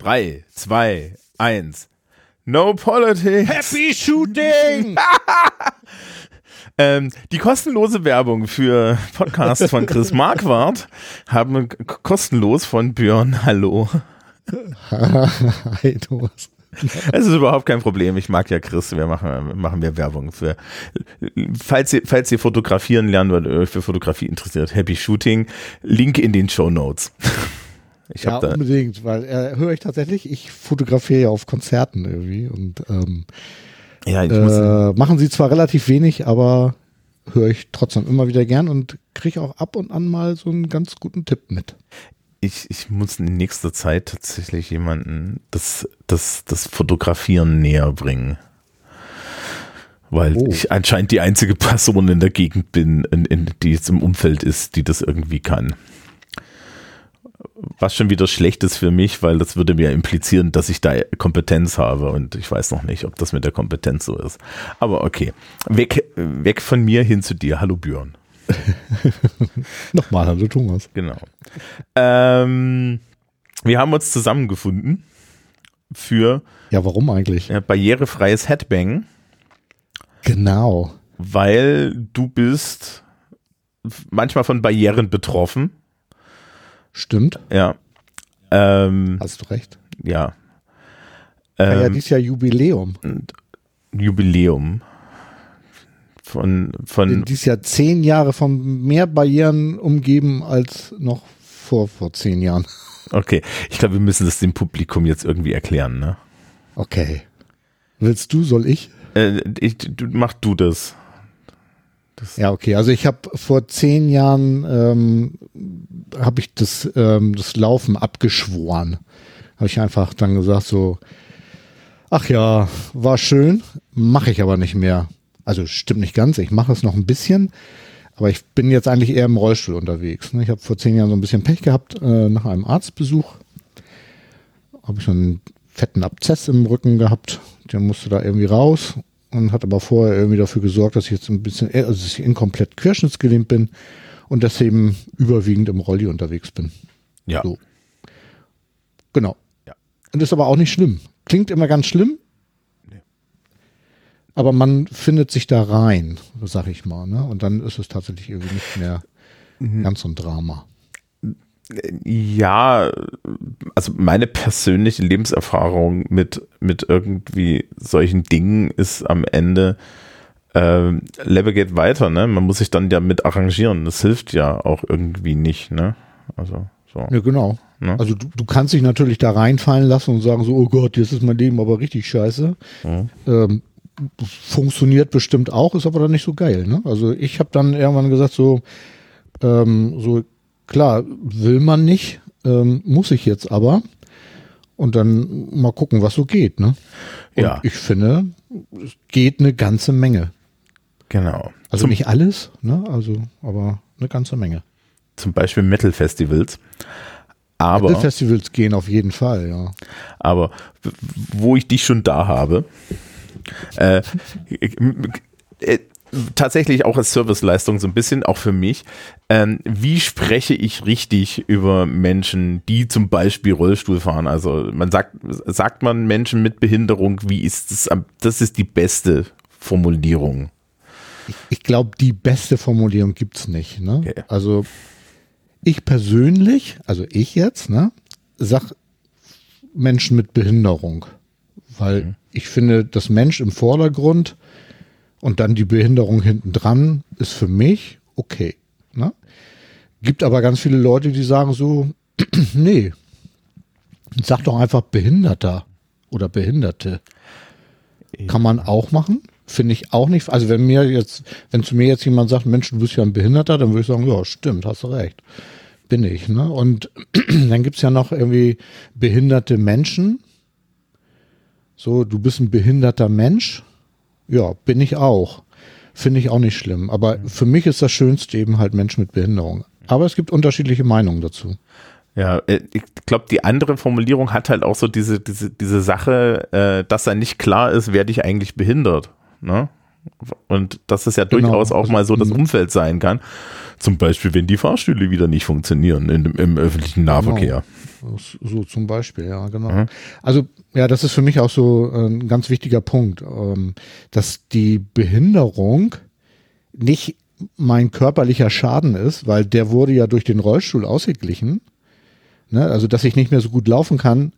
3, 2, 1. No politics. Happy Shooting! ähm, die kostenlose Werbung für Podcasts von Chris Marquardt haben wir kostenlos von Björn Hallo. Hi, Thomas. Es ist überhaupt kein Problem. Ich mag ja Chris. Wir machen, machen wir Werbung für. Falls ihr, falls ihr fotografieren lernen oder euch für Fotografie interessiert, Happy Shooting. Link in den Show Notes. Ich Ja, unbedingt, weil äh, höre ich tatsächlich, ich fotografiere ja auf Konzerten irgendwie und ähm, Ja, äh, machen sie zwar relativ wenig, aber höre ich trotzdem immer wieder gern und kriege auch ab und an mal so einen ganz guten Tipp mit. Ich, ich muss in nächster Zeit tatsächlich jemanden das, das, das Fotografieren näher bringen. Weil Oh. ich anscheinend die einzige Person in der Gegend bin, in, in, die jetzt im Umfeld ist, die das irgendwie kann. Was schon wieder schlecht ist für mich, weil das würde mir implizieren, dass ich da Kompetenz habe und ich weiß noch nicht, ob das mit der Kompetenz so ist. Aber okay, weg, weg von mir hin zu dir. Hallo Björn. Nochmal, hallo Thomas. Genau. Ähm, wir haben uns zusammengefunden für Ja, warum eigentlich? barrierefreies Headbang, Genau. weil du bist manchmal von Barrieren betroffen. Stimmt, Ja. Ähm, hast du recht. ja. Ja, ja, Ähm, dieses Jahr Jubiläum. Jubiläum. Von, von Dieses Jahr zehn Jahre von mehr Barrieren umgeben als noch vor, vor zehn Jahren. okay. Ich glaube, wir müssen das dem Publikum jetzt irgendwie erklären, ne? Okay. Willst du, soll ich? Äh, ich, du, mach du das. Ja, okay. Also ich habe vor zehn Jahren ähm, habe ich das, ähm, das Laufen abgeschworen. Habe ich einfach dann gesagt so, ach ja, war schön, mache ich aber nicht mehr. Also stimmt nicht ganz, ich mache es noch ein bisschen, aber ich bin jetzt eigentlich eher im Rollstuhl unterwegs. ne? Ich habe vor zehn Jahren so ein bisschen Pech gehabt äh, nach einem Arztbesuch. Habe ich so einen fetten Abzess im Rücken gehabt, der musste da irgendwie raus und hat aber vorher irgendwie dafür gesorgt, dass ich jetzt ein bisschen, also dass ich inkomplett querschnittsgelähmt bin und deswegen überwiegend im Rolli unterwegs bin. Ja. So. Genau. Ja. Und ist aber auch nicht schlimm. Klingt immer ganz schlimm. Aber man findet sich da rein, sag ich mal. Ne? Und dann ist es tatsächlich irgendwie nicht mehr Mhm. ganz so ein Drama. Ja, also meine persönliche Lebenserfahrung mit, mit irgendwie solchen Dingen ist am Ende, ähm, Level geht weiter, ne? Man muss sich dann ja mit arrangieren. Das hilft ja auch irgendwie nicht, ne? Also, so. Ja, genau. Ne? Also du, du kannst dich natürlich da reinfallen lassen und sagen so, oh Gott, jetzt ist mein Leben aber richtig scheiße. Mhm. Ähm, funktioniert bestimmt auch, ist aber dann nicht so geil. Ne? Also ich habe dann irgendwann gesagt so, ähm, so klar, will man nicht, ähm, muss ich jetzt aber. Und dann mal gucken, was so geht. Ne? Und Ja. ich finde, es geht eine ganze Menge. Genau. Also zum, nicht alles, ne? Also, aber eine ganze Menge. zum Beispiel Metal-Festivals. Aber, Festivals gehen auf jeden Fall, ja. aber wo ich dich schon da habe, äh, äh, tatsächlich auch als Serviceleistung so ein bisschen, auch für mich, ähm, wie spreche ich richtig über Menschen, die zum Beispiel Rollstuhl fahren? Also man sagt, sagt man Menschen mit Behinderung, wie ist das, das ist die beste Formulierung. Ich glaube, die beste Formulierung gibt's nicht. Ne? Okay. Also ich persönlich, also ich jetzt, ne, sag Menschen mit Behinderung. Weil ich finde, das Mensch im Vordergrund und dann die Behinderung hinten dran ist für mich okay. Ne? Gibt aber ganz viele Leute, die sagen so, nee, sag doch einfach Behinderter oder Behinderte. Kann man auch machen. Finde ich auch nicht. Also wenn mir jetzt, wenn zu mir jetzt jemand sagt, Mensch, du bist ja ein Behinderter, dann würde ich sagen, ja, stimmt, hast du recht. Bin ich. Ne? Und dann gibt's ja noch irgendwie behinderte Menschen. So, du bist ein behinderter Mensch. Ja, bin ich auch. Finde ich auch nicht schlimm. Aber für mich ist das Schönste eben halt Mensch mit Behinderung. Aber es gibt unterschiedliche Meinungen dazu. Ja, äh, ich glaube, die andere Formulierung hat halt auch so diese, diese, diese Sache, äh, dass da nicht klar ist, wer dich eigentlich behindert. Ne? Und dass es ja Genau, durchaus auch also, mal so das mhm. Umfeld sein kann. Zum Beispiel, wenn die Fahrstühle wieder nicht funktionieren in, im öffentlichen Nahverkehr. Genau. So zum Beispiel, ja, genau. Mhm. Also, ja, das ist für mich auch so ein ganz wichtiger Punkt, ähm, dass die Behinderung nicht mein körperlicher Schaden ist, weil der wurde ja durch den Rollstuhl ausgeglichen. Ne? Also, dass ich nicht mehr so gut laufen kann,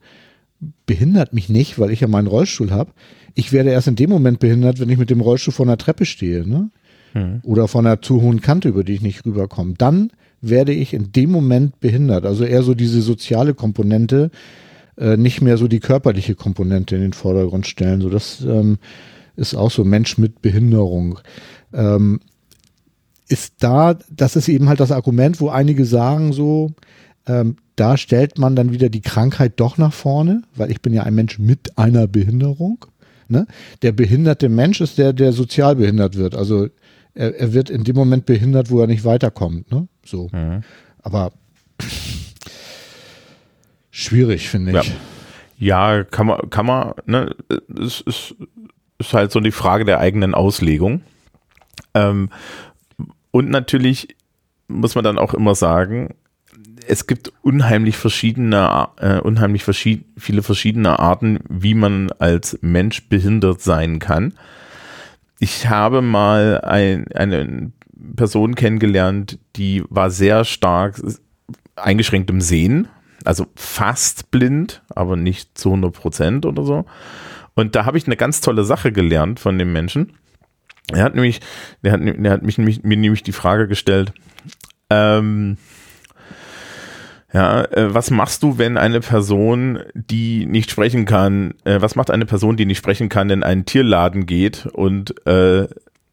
behindert mich nicht, weil ich ja meinen Rollstuhl habe. Ich werde erst in dem Moment behindert, wenn ich mit dem Rollstuhl vor einer Treppe stehe, ne? Hm. Oder von einer zu hohen Kante, über die ich nicht rüberkomme. Dann werde ich in dem Moment behindert. Also eher so diese soziale Komponente, äh, nicht mehr so die körperliche Komponente in den Vordergrund stellen. So das ähm, ist auch so Mensch mit Behinderung. Ähm, ist da, das ist eben halt das Argument, wo einige sagen so, ähm, da stellt man dann wieder die Krankheit doch nach vorne, weil ich bin ja ein Mensch mit einer Behinderung. Ne? Der behinderte Mensch ist der, der sozial behindert wird. Also er, er wird in dem Moment behindert, wo er nicht weiterkommt. Ne? So. Mhm. Aber schwierig, finde ich. Ja. ja, kann man, kann man, ne, es ist, ist halt so die Frage der eigenen Auslegung. Ähm, und natürlich muss man dann auch immer sagen, es gibt unheimlich verschiedene, äh, unheimlich verschied viele verschiedene Arten, wie man als Mensch behindert sein kann. Ich habe mal ein, eine Person kennengelernt, die war sehr stark eingeschränkt im Sehen, also fast blind, aber nicht zu 100 Prozent oder so. Und da habe ich eine ganz tolle Sache gelernt von dem Menschen. Er hat nämlich, der hat, der hat mich, mir nämlich die Frage gestellt, ähm, ja, äh, was machst du, wenn eine Person, die nicht sprechen kann, äh, was macht eine Person, die nicht sprechen kann, in einen Tierladen geht und äh,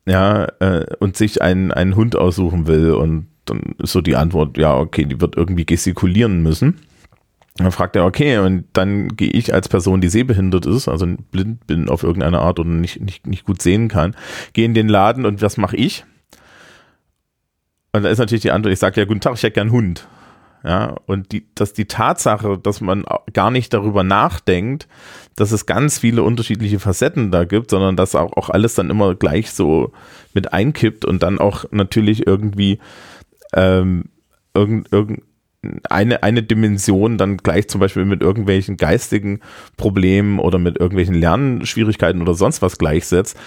ja äh, und sich einen einen Hund aussuchen will und dann ist so die Antwort, ja okay, die wird irgendwie gestikulieren müssen. Dann fragt er, okay, und dann gehe ich als Person, die sehbehindert ist, also blind bin auf irgendeine Art oder nicht, nicht, nicht gut sehen kann, gehe in den Laden und was mache ich? Und da ist natürlich die Antwort, ich sage ja, guten Tag, ich hätte gern Hund. Ja, und die, dass die Tatsache, dass man gar nicht darüber nachdenkt, dass es ganz viele unterschiedliche Facetten da gibt, sondern dass auch, auch alles dann immer gleich so mit einkippt und dann auch natürlich irgendwie ähm, irgend, irgend, eine, eine Dimension dann gleich zum Beispiel mit irgendwelchen geistigen Problemen oder mit irgendwelchen Lernschwierigkeiten oder sonst was gleichsetzt,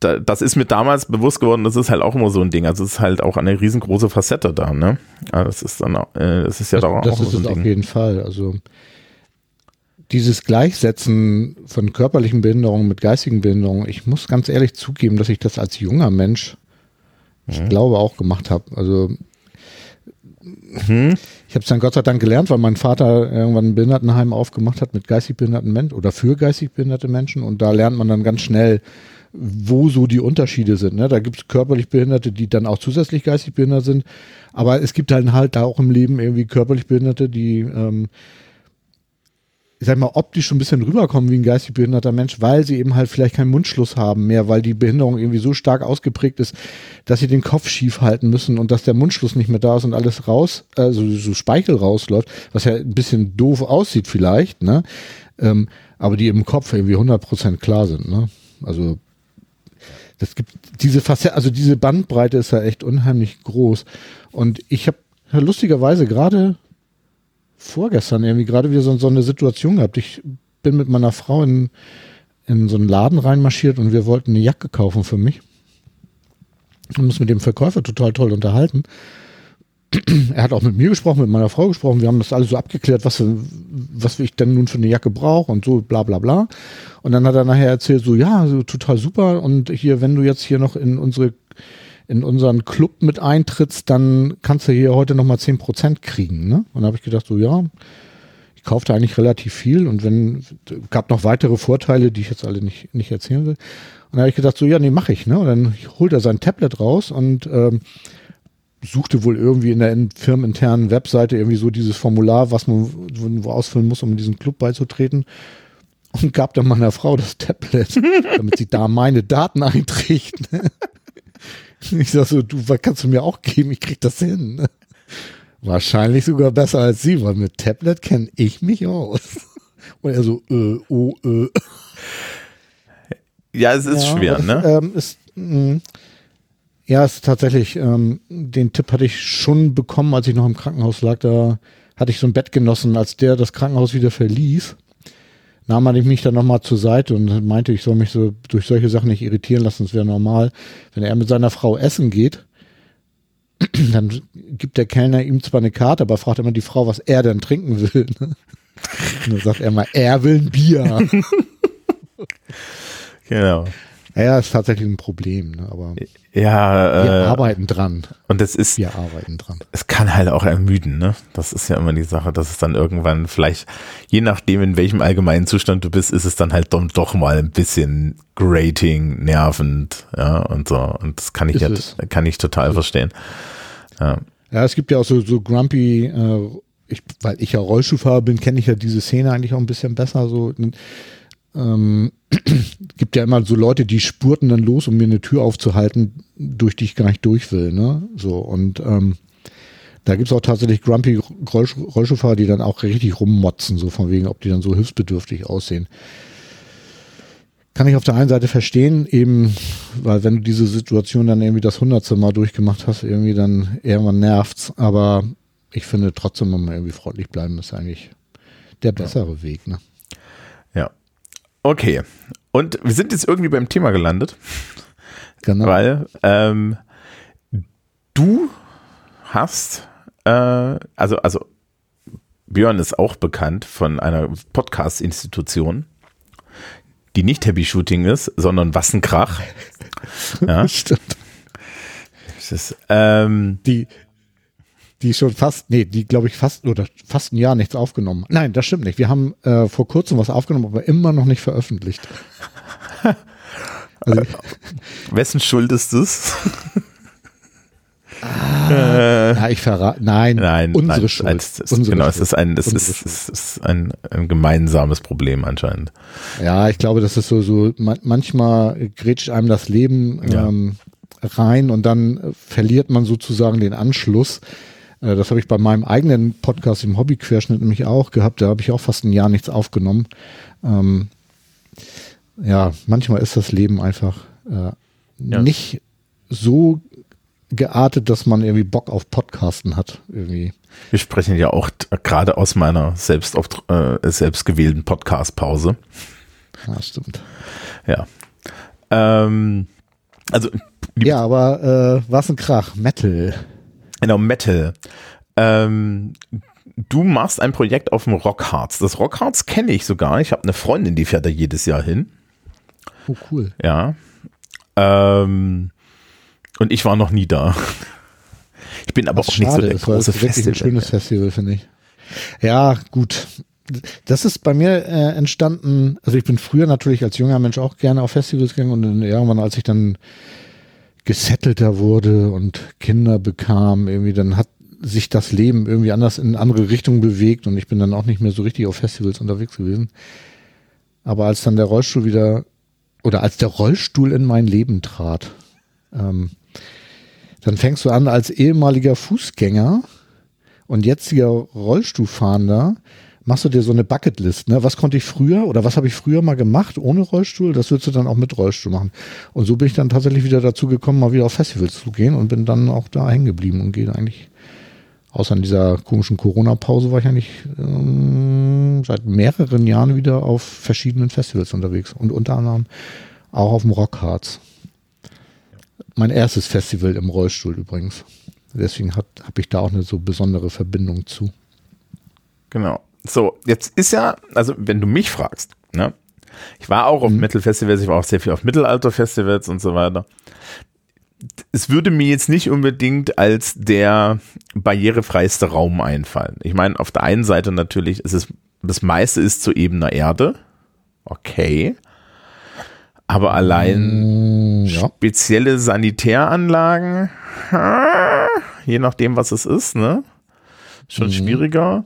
das ist mir damals bewusst geworden, das ist halt auch immer so ein Ding. Also es ist halt auch eine riesengroße Facette da, ne? Also das ist dann, äh, das ist ja das, da auch, das auch so ein Ding. auf jeden Fall. Also dieses Gleichsetzen von körperlichen Behinderungen mit geistigen Behinderungen, ich muss ganz ehrlich zugeben, dass ich das als junger Mensch, ich mhm. glaube, auch gemacht habe. Also mhm. ich habe es dann Gott sei Dank gelernt, weil mein Vater irgendwann ein Behindertenheim aufgemacht hat mit geistig behinderten Menschen oder für geistig behinderte Menschen und da lernt man dann ganz schnell, wo so die Unterschiede sind. Ne? Da gibt es körperlich Behinderte, die dann auch zusätzlich geistig behindert sind. Aber es gibt halt halt da auch im Leben irgendwie körperlich Behinderte, die, ähm, ich sag mal, optisch schon ein bisschen rüberkommen wie ein geistig behinderter Mensch, weil sie eben halt vielleicht keinen Mundschluss haben mehr, weil die Behinderung irgendwie so stark ausgeprägt ist, dass sie den Kopf schief halten müssen und dass der Mundschluss nicht mehr da ist und alles raus, also so Speichel rausläuft, was ja ein bisschen doof aussieht vielleicht, ne? Ähm, aber die im Kopf irgendwie 100% klar sind, ne? Also das gibt diese Facette, also diese Bandbreite ist ja echt unheimlich groß. Und ich habe lustigerweise gerade vorgestern irgendwie gerade wieder so, so, eine Situation gehabt. Ich bin mit meiner Frau in, in so einen Laden reinmarschiert und wir wollten eine Jacke kaufen für mich. Und uns mit dem Verkäufer total toll unterhalten er hat auch mit mir gesprochen, mit meiner Frau gesprochen. Wir haben das alles so abgeklärt, was, was ich denn nun für eine Jacke brauche und so bla bla bla. Und dann hat er nachher erzählt, so ja, so total super. Und hier, wenn du jetzt hier noch in unsere in unseren Club mit eintrittst, dann kannst du hier heute nochmal 10% kriegen. Ne? Und da habe ich gedacht, so ja, ich kaufte eigentlich relativ viel und wenn, gab noch weitere Vorteile, die ich jetzt alle nicht, nicht erzählen will. Und da habe ich gedacht, so ja, nee, mache ich. Ne? Und dann holt er sein Tablet raus und ähm, suchte wohl irgendwie in der firmeninternen Webseite irgendwie so dieses Formular, was man wo ausfüllen muss, um in diesen Club beizutreten. Und gab dann meiner Frau das Tablet, damit sie da meine Daten einträgt. Ne? Ich sag so, du, was kannst du mir auch geben? Ich krieg das hin. Ne? Wahrscheinlich sogar besser als sie, weil mit Tablet kenne ich mich aus. Und er so, äh, oh, äh. Ja, es ist ja, schwer, ne? Ähm, ist, mh, Ja, es ist tatsächlich, ähm, den Tipp hatte ich schon bekommen, als ich noch im Krankenhaus lag. Da hatte ich so ein Bett genossen, als der das Krankenhaus wieder verließ. Nahm man mich dann nochmal zur Seite und meinte, ich soll mich so durch solche Sachen nicht irritieren lassen, es wäre normal. Wenn er mit seiner Frau essen geht, dann gibt der Kellner ihm zwar eine Karte, aber fragt immer die Frau, was er denn trinken will. Ne? Und dann sagt er mal, er will ein Bier. genau. Ja, ist tatsächlich ein Problem, ne? aber Ja, wir äh, arbeiten dran. und das ist, Wir arbeiten dran. es kann halt auch ermüden, ne? Das ist ja immer die Sache, dass es dann irgendwann vielleicht, je nachdem, in welchem allgemeinen Zustand du bist, ist es dann halt dann doch mal ein bisschen grating, nervend, ja, und so. Und das kann ich Ist ja, es. kann ich total verstehen. Ja. Ja, es gibt ja auch so, so grumpy, äh, ich, weil ich ja Rollschuhfahrer bin, kenne ich ja diese Szene eigentlich auch ein bisschen besser. So, ähm, gibt ja immer so Leute, die spurten dann los, um mir eine Tür aufzuhalten, durch die ich gar nicht durch will. Ne? So, und ähm, da gibt's auch tatsächlich grumpy Rollschuh, Rollschuhfahrer, die dann auch richtig rummotzen, so von wegen, ob die dann so hilfsbedürftig aussehen. Kann ich auf der einen Seite verstehen, eben, weil wenn du diese Situation dann irgendwie das hundertste Mal durchgemacht hast, irgendwie dann irgendwann nervt's. Aber ich finde trotzdem, wenn man irgendwie freundlich bleiben, ist eigentlich der bessere Weg. Ne? Okay. Und wir sind jetzt irgendwie beim Thema gelandet. Genau. Weil ähm, du hast, äh, also, also Björn ist auch bekannt von einer Podcast-Institution, die nicht Happy Shooting ist, sondern Was ein Krach. Ja, Stimmt. ist, ähm, Die, die schon fast, nee, die glaube ich fast oder fast ein Jahr nichts aufgenommen. Nein, das stimmt nicht. Wir haben äh, vor kurzem was aufgenommen, aber immer noch nicht veröffentlicht. Also, wessen Schuld ist es? ja, ich verrate. Nein, Nein, unsere nein, Schuld. als- es- unsere genau, es Schuld. ist ein, das Unsere ist, es ist ein, ein gemeinsames Problem anscheinend. Ja, ich glaube, das ist so, so man, manchmal grätscht einem das Leben Ja. ähm, rein und dann äh, verliert man sozusagen den Anschluss. Äh, das habe ich bei meinem eigenen Podcast im Hobbyquerschnitt nämlich auch gehabt. Da habe ich auch fast ein Jahr nichts aufgenommen. Ähm, ja, manchmal ist das Leben einfach äh, Ja. nicht so geartet, dass man irgendwie Bock auf Podcasten hat. Irgendwie. Wir sprechen ja auch gerade aus meiner selbst, auf, äh, selbst gewählten Podcast-Pause. Ja, stimmt. Ja. Ähm, also, Ja, aber äh, was ein Krach. Metal. Genau, Metal. Ähm, du machst ein Projekt auf dem Rockharz. Das Rockharz kenne ich sogar. Ich habe eine Freundin, die fährt da jedes Jahr hin. Oh, cool. Ja. Ähm, und ich war noch nie da. Ich bin aber Was auch nicht so der weil große es wirklich ein schönes Festival, finde ich. Ja, gut. Das ist bei mir äh, entstanden, also ich bin früher natürlich als junger Mensch auch gerne auf Festivals gegangen und irgendwann, als ich dann gesettelter wurde und Kinder bekam, irgendwie, dann hat sich das Leben irgendwie anders in andere Richtungen bewegt und ich bin dann auch nicht mehr so richtig auf Festivals unterwegs gewesen. Aber als dann der Rollstuhl wieder, oder als der Rollstuhl in mein Leben trat, ähm, dann fängst du an als ehemaliger Fußgänger und jetziger Rollstuhlfahrender, machst du dir so eine Bucketlist, ne? Was konnte ich früher oder was habe ich früher mal gemacht ohne Rollstuhl? Das würdest du dann auch mit Rollstuhl machen. Und so bin ich dann tatsächlich wieder dazu gekommen, mal wieder auf Festivals zu gehen und bin dann auch da hängen geblieben und gehe eigentlich, außer in dieser komischen Corona-Pause, war ich eigentlich ähm, seit mehreren Jahren wieder auf verschiedenen Festivals unterwegs und unter anderem auch auf dem Rockharz. Mein erstes Festival im Rollstuhl übrigens. Deswegen habe ich da auch eine so besondere Verbindung zu. Genau. So, jetzt ist ja, also wenn du mich fragst, ne? Ich war auch auf Metal-Festivals, ich war auch sehr viel auf Mittelalter-Festivals und so weiter. Es würde mir jetzt nicht unbedingt als der barrierefreiste Raum einfallen. Ich meine, auf der einen Seite natürlich, es ist, das meiste ist zu ebener Erde. Okay. Aber allein Mm, ja. spezielle Sanitäranlagen, je nachdem, was es ist, ne? Schon Mhm. schwieriger.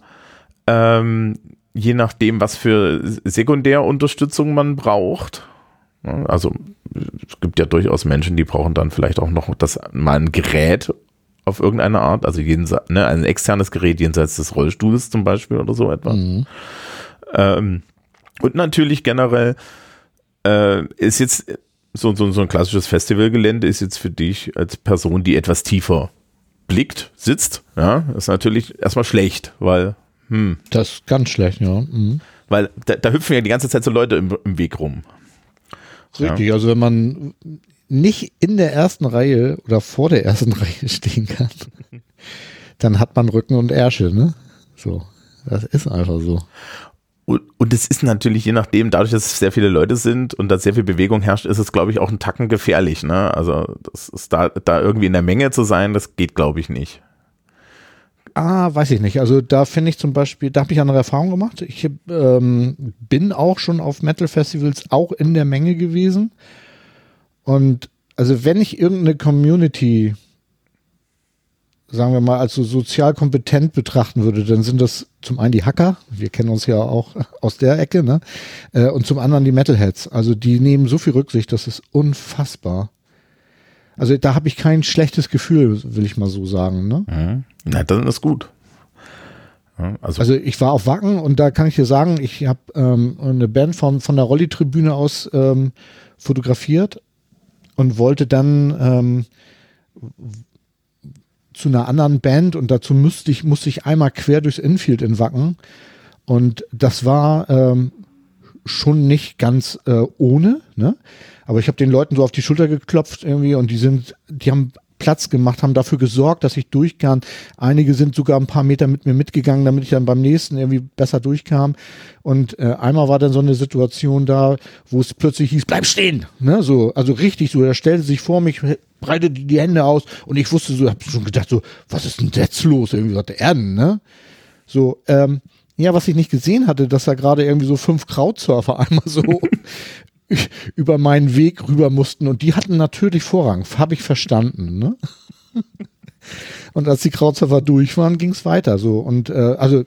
Ähm, je nachdem, was für Sekundärunterstützung man braucht. Ja, Also es gibt ja durchaus Menschen, die brauchen dann vielleicht auch noch das mal ein Gerät auf irgendeine Art, also jense, ne, ein externes Gerät jenseits des Rollstuhls zum Beispiel oder so etwas. Mhm. Ähm, und natürlich generell äh, ist jetzt so, so, so ein klassisches Festivalgelände ist jetzt für dich als Person, die etwas tiefer blickt, sitzt, ja, ist natürlich erstmal schlecht, weil, hm. Das ist ganz schlecht, ja. Mhm. Weil da, da, hüpfen ja die ganze Zeit so Leute im, im Weg rum. Richtig, ja. also wenn man nicht in der ersten Reihe oder vor der ersten Reihe stehen kann, dann hat man Rücken und Ärsche, ne? So. Das ist einfach so. Und, es ist natürlich, je nachdem, dadurch, dass es sehr viele Leute sind und da sehr viel Bewegung herrscht, ist es, glaube ich, auch ein Tacken gefährlich. Ne? Also das ist da, da irgendwie in der Menge zu sein, das geht, glaube ich, nicht. Ah, weiß ich nicht. Also da finde ich zum Beispiel, da habe ich andere Erfahrungen gemacht. Ich ähm, bin auch schon auf Metal-Festivals auch in der Menge gewesen. Und also wenn ich irgendeine Community sagen wir mal, als so sozial kompetent betrachten würde, dann sind das zum einen die Hacker, wir kennen uns ja auch aus der Ecke, ne? Äh, und zum anderen die Metalheads. Also die nehmen so viel Rücksicht, das ist unfassbar. Also da habe ich kein schlechtes Gefühl, will ich mal so sagen. Ne? Mhm. Na, dann ist gut. Also. also. ich war auf Wacken und da kann ich dir sagen, ich habe ähm, eine Band von, von der Rolli-Tribüne aus ähm, fotografiert und wollte dann ähm, zu einer anderen Band und dazu müsste ich, musste ich einmal quer durchs Infield in Wacken. Und das war ähm, schon nicht ganz äh, ohne, ne? Aber ich habe den Leuten so auf die Schulter geklopft irgendwie und die sind, die haben Platz gemacht, haben dafür gesorgt, dass ich durchkam. Einige sind sogar ein paar Meter mit mir mitgegangen, damit ich dann beim nächsten irgendwie besser durchkam. Und äh, einmal war dann so eine Situation da, wo es plötzlich hieß, bleib stehen. Ne? So, also richtig so, er stellte sich vor mich, breitete die Hände aus und ich wusste so, hab schon gedacht so, was ist denn jetzt los? Irgendwie was der Erden, ne? So, ähm, ja, was ich nicht gesehen hatte, dass da gerade irgendwie so fünf Krautsurfer einmal so über meinen Weg rüber mussten und die hatten natürlich Vorrang, habe ich verstanden. Ne? Und als die Krautsurfer durch waren, ging es weiter. So und äh, also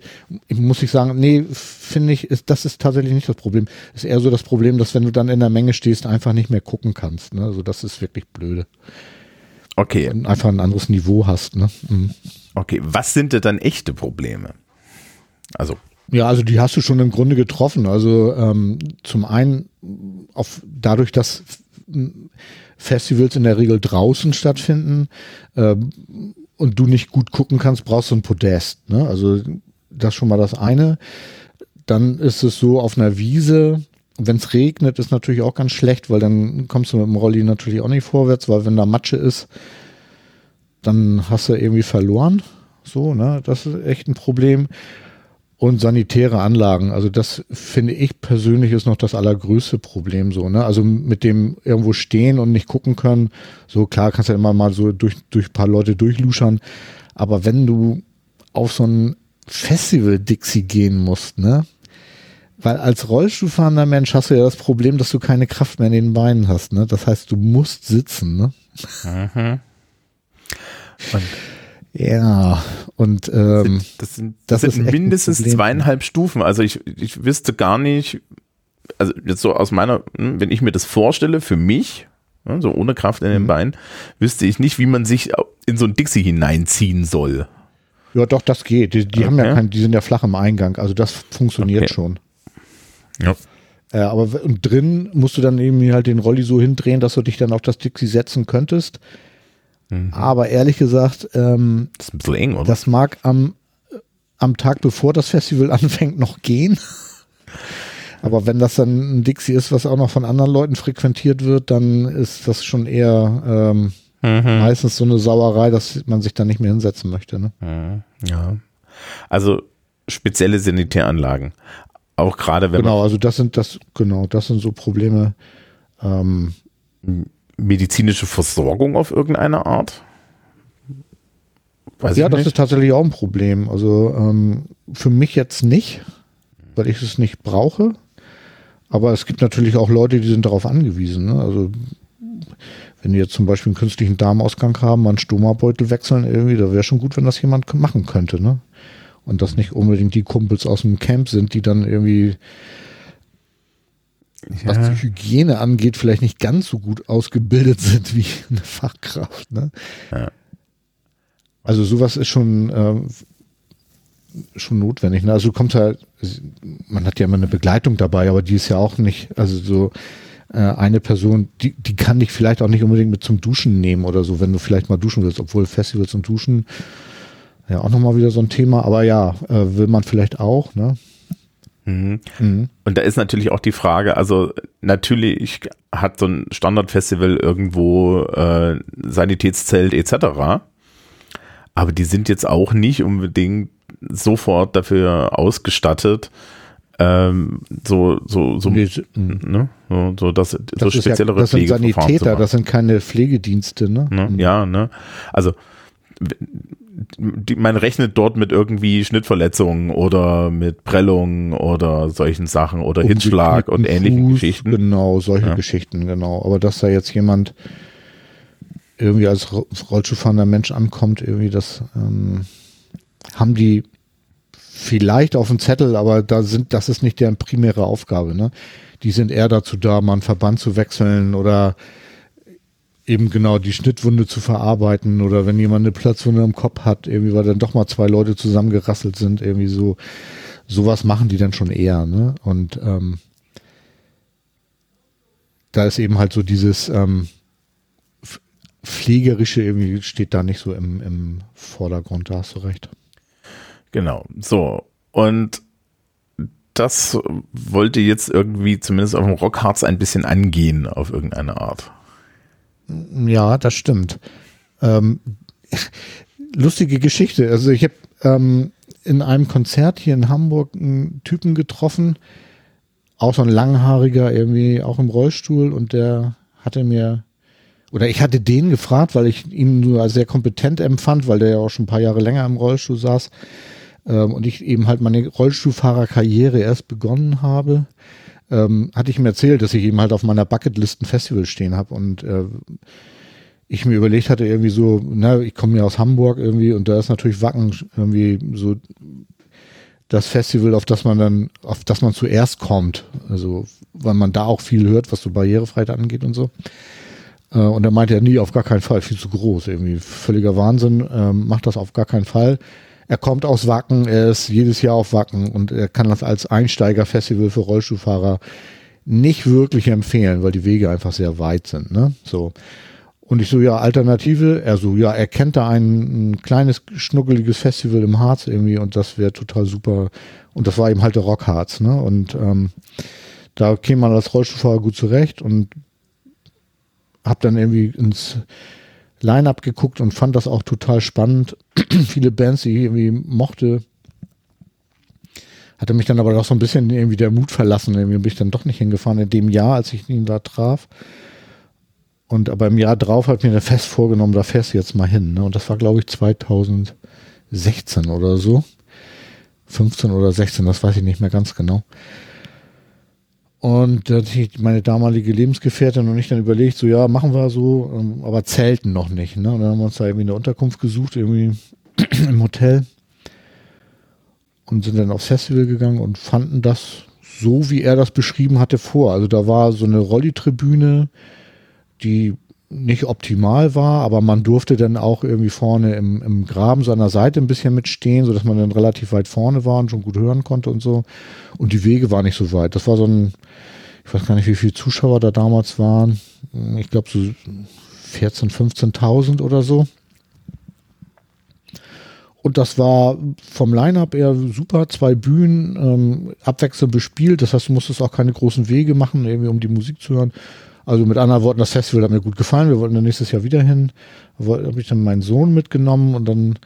muss ich sagen, nee, finde ich, ist das ist tatsächlich nicht das Problem. Ist eher so das Problem, dass wenn du dann in der Menge stehst, einfach nicht mehr gucken kannst. Ne? Also das ist wirklich blöde. Okay. Und einfach ein anderes Niveau hast. Ne? Mhm. Okay, was sind denn dann echte Probleme? Also ja, also die hast du schon im Grunde getroffen. Also ähm, zum einen auf dadurch, dass Festivals in der Regel draußen stattfinden ähm, und du nicht gut gucken kannst, brauchst du ein Podest. Ne? Also das schon mal das eine. Dann ist es so auf einer Wiese, wenn es regnet, ist natürlich auch ganz schlecht, weil dann kommst du mit dem Rolli natürlich auch nicht vorwärts, weil wenn da Matsche ist, dann hast du irgendwie verloren. So, ne? Das ist echt ein Problem und sanitäre Anlagen. Also das finde ich persönlich ist noch das allergrößte Problem so. Ne? Also mit dem irgendwo stehen und nicht gucken können. So klar kannst du ja immer mal so durch durch ein paar Leute durchluschern. Aber wenn du auf so ein Festival Dixie gehen musst, ne? Weil als Rollstuhlfahrender Mensch hast du ja das Problem, dass du keine Kraft mehr in den Beinen hast, ne? Das heißt, du musst sitzen, ne? Mhm. Und ja, und ähm, das sind, das, das sind mindestens zweieinhalb Stufen. Also ich, ich wüsste gar nicht, also jetzt so aus meiner, hm, wenn ich mir das vorstelle, für mich, so ohne Kraft in den mhm. Beinen, wüsste ich nicht, wie man sich in so ein Dixie hineinziehen soll. Ja, doch, das geht. Die, die okay. haben ja kein, die sind ja flach im Eingang, also das funktioniert okay. schon. Ja. Äh, aber und drin musst du dann eben halt den Rolli so hindrehen, dass du dich dann auf das Dixie setzen könntest. Mhm. Aber ehrlich gesagt, ähm, das, ist ein bisschen eng, oder? das mag am, am Tag bevor das Festival anfängt noch gehen. Aber wenn das dann ein Dixie ist, was auch noch von anderen Leuten frequentiert wird, dann ist das schon eher ähm, mhm. meistens so eine Sauerei, dass man sich da nicht mehr hinsetzen möchte. Ne? Mhm. Ja. Also spezielle Sanitäranlagen. Auch gerade wenn Genau, also das sind das, genau, das sind so Probleme. Ähm, medizinische Versorgung auf irgendeine Art? Weiß ja, das ist tatsächlich auch ein Problem. Also ähm, für mich jetzt nicht, weil ich es nicht brauche. Aber es gibt natürlich auch Leute, die sind darauf angewiesen. Ne? Also wenn die jetzt zum Beispiel einen künstlichen Darmausgang haben, einen Stomabeutel wechseln irgendwie, da wäre schon gut, wenn das jemand machen könnte. Ne? Und das nicht unbedingt die Kumpels aus dem Camp sind, die dann irgendwie was die Hygiene angeht, vielleicht nicht ganz so gut ausgebildet sind wie eine Fachkraft. Ne? Ja. Also sowas ist schon, äh, schon notwendig. Ne? Also du kommst halt, man hat ja immer eine Begleitung dabei, aber die ist ja auch nicht, also so äh, eine Person, die, die kann dich vielleicht auch nicht unbedingt mit zum Duschen nehmen oder so, wenn du vielleicht mal duschen willst, obwohl Festivals und Duschen ja auch nochmal wieder so ein Thema, aber ja, äh, will man vielleicht auch, ne? Mhm. Mhm. Und da ist natürlich auch die Frage, also natürlich hat so ein Standardfestival irgendwo äh, Sanitätszelt etc., aber die sind jetzt auch nicht unbedingt sofort dafür ausgestattet, ähm, so, so, so, nee, ne? so, so, das, das so speziellere ja, Das sind Sanitäter, das sind keine Pflegedienste, ne? ne? Ja, ne? Also die, man rechnet dort mit irgendwie Schnittverletzungen oder mit Prellungen oder solchen Sachen oder Hitzschlag und ähnlichen Fuß, Geschichten. Genau, solche ja. Geschichten, genau. Aber dass da jetzt jemand irgendwie als Rollschuhfahrender Mensch ankommt, irgendwie das ähm, haben die vielleicht auf dem Zettel, aber da sind, das ist nicht deren primäre Aufgabe. Ne? Die sind eher dazu da, mal einen Verband zu wechseln oder eben genau die Schnittwunde zu verarbeiten oder wenn jemand eine Platzwunde im Kopf hat, irgendwie, weil dann doch mal zwei Leute zusammengerasselt sind, irgendwie so, sowas machen die dann schon eher, ne? Und ähm, da ist eben halt so dieses ähm, Pflegerische irgendwie steht da nicht so im, im Vordergrund, da hast du recht. Genau, so. Und das wollte jetzt irgendwie zumindest auf dem Rockharz ein bisschen angehen, auf irgendeine Art. Ja, das stimmt. Ähm, lustige Geschichte. Also ich habe ähm, in einem Konzert hier in Hamburg einen Typen getroffen, auch so ein langhaariger, irgendwie auch im Rollstuhl und der hatte mir, oder ich hatte den gefragt, weil ich ihn nur sehr kompetent empfand, weil der ja auch schon ein paar Jahre länger im Rollstuhl saß ähm, und ich eben halt meine Rollstuhlfahrerkarriere erst begonnen habe ähm, hatte ich ihm erzählt, dass ich eben halt auf meiner Bucketlist ein Festival stehen habe und äh, ich mir überlegt hatte, irgendwie so, na, ich komme ja aus Hamburg irgendwie und da ist natürlich Wacken irgendwie so das Festival, auf das man dann, auf das man zuerst kommt. Also, weil man da auch viel hört, was so Barrierefreiheit angeht und so. Äh, und er meinte er, nie, auf gar keinen Fall, viel zu groß, irgendwie völliger Wahnsinn, ähm, macht das auf gar keinen Fall. Er kommt aus Wacken, er ist jedes Jahr auf Wacken und er kann das als Einsteigerfestival für Rollstuhlfahrer nicht wirklich empfehlen, weil die Wege einfach sehr weit sind. Ne? So. Und ich so, ja, Alternative, er so, ja, er kennt da ein, ein kleines, schnuckeliges Festival im Harz irgendwie und das wäre total super. Und das war eben halt der Rockharz, ne? Und ähm, da käme man als Rollstuhlfahrer gut zurecht und hab dann irgendwie ins Line-Up geguckt und fand das auch total spannend. Viele Bands, die ich irgendwie mochte. Hatte mich dann aber doch so ein bisschen irgendwie der Mut verlassen. Irgendwie bin ich dann doch nicht hingefahren in dem Jahr, als ich ihn da traf. Und aber im Jahr drauf hat mir fest vorgenommen, da fährst du jetzt mal hin. Ne? Und das war, glaube ich, 2016 oder so. 15 oder 16, das weiß ich nicht mehr ganz genau. Und da hat meine damalige Lebensgefährtin und ich dann überlegt, so ja, machen wir so, ähm, aber zelten noch nicht. Ne? Und dann haben wir uns da irgendwie eine Unterkunft gesucht, irgendwie im Hotel. Und sind dann aufs Festival gegangen und fanden das so, wie er das beschrieben hatte, vor. Also da war so eine Rolli-Tribüne, die nicht optimal war, aber man durfte dann auch irgendwie vorne im, im Graben der Seite ein bisschen mitstehen, sodass man dann relativ weit vorne war und schon gut hören konnte und so. Und die Wege waren nicht so weit. Das war so ein, ich weiß gar nicht, wie viele Zuschauer da damals waren. Ich glaube so 14.000, 15.000 oder so. Und das war vom Line-Up eher super, zwei Bühnen, ähm, abwechselnd bespielt. Das heißt, du musstest auch keine großen Wege machen, irgendwie um die Musik zu hören. Also mit anderen Worten, das Festival hat mir gut gefallen. Wir wollten dann nächstes Jahr wieder hin. Da habe ich dann meinen Sohn mitgenommen und dann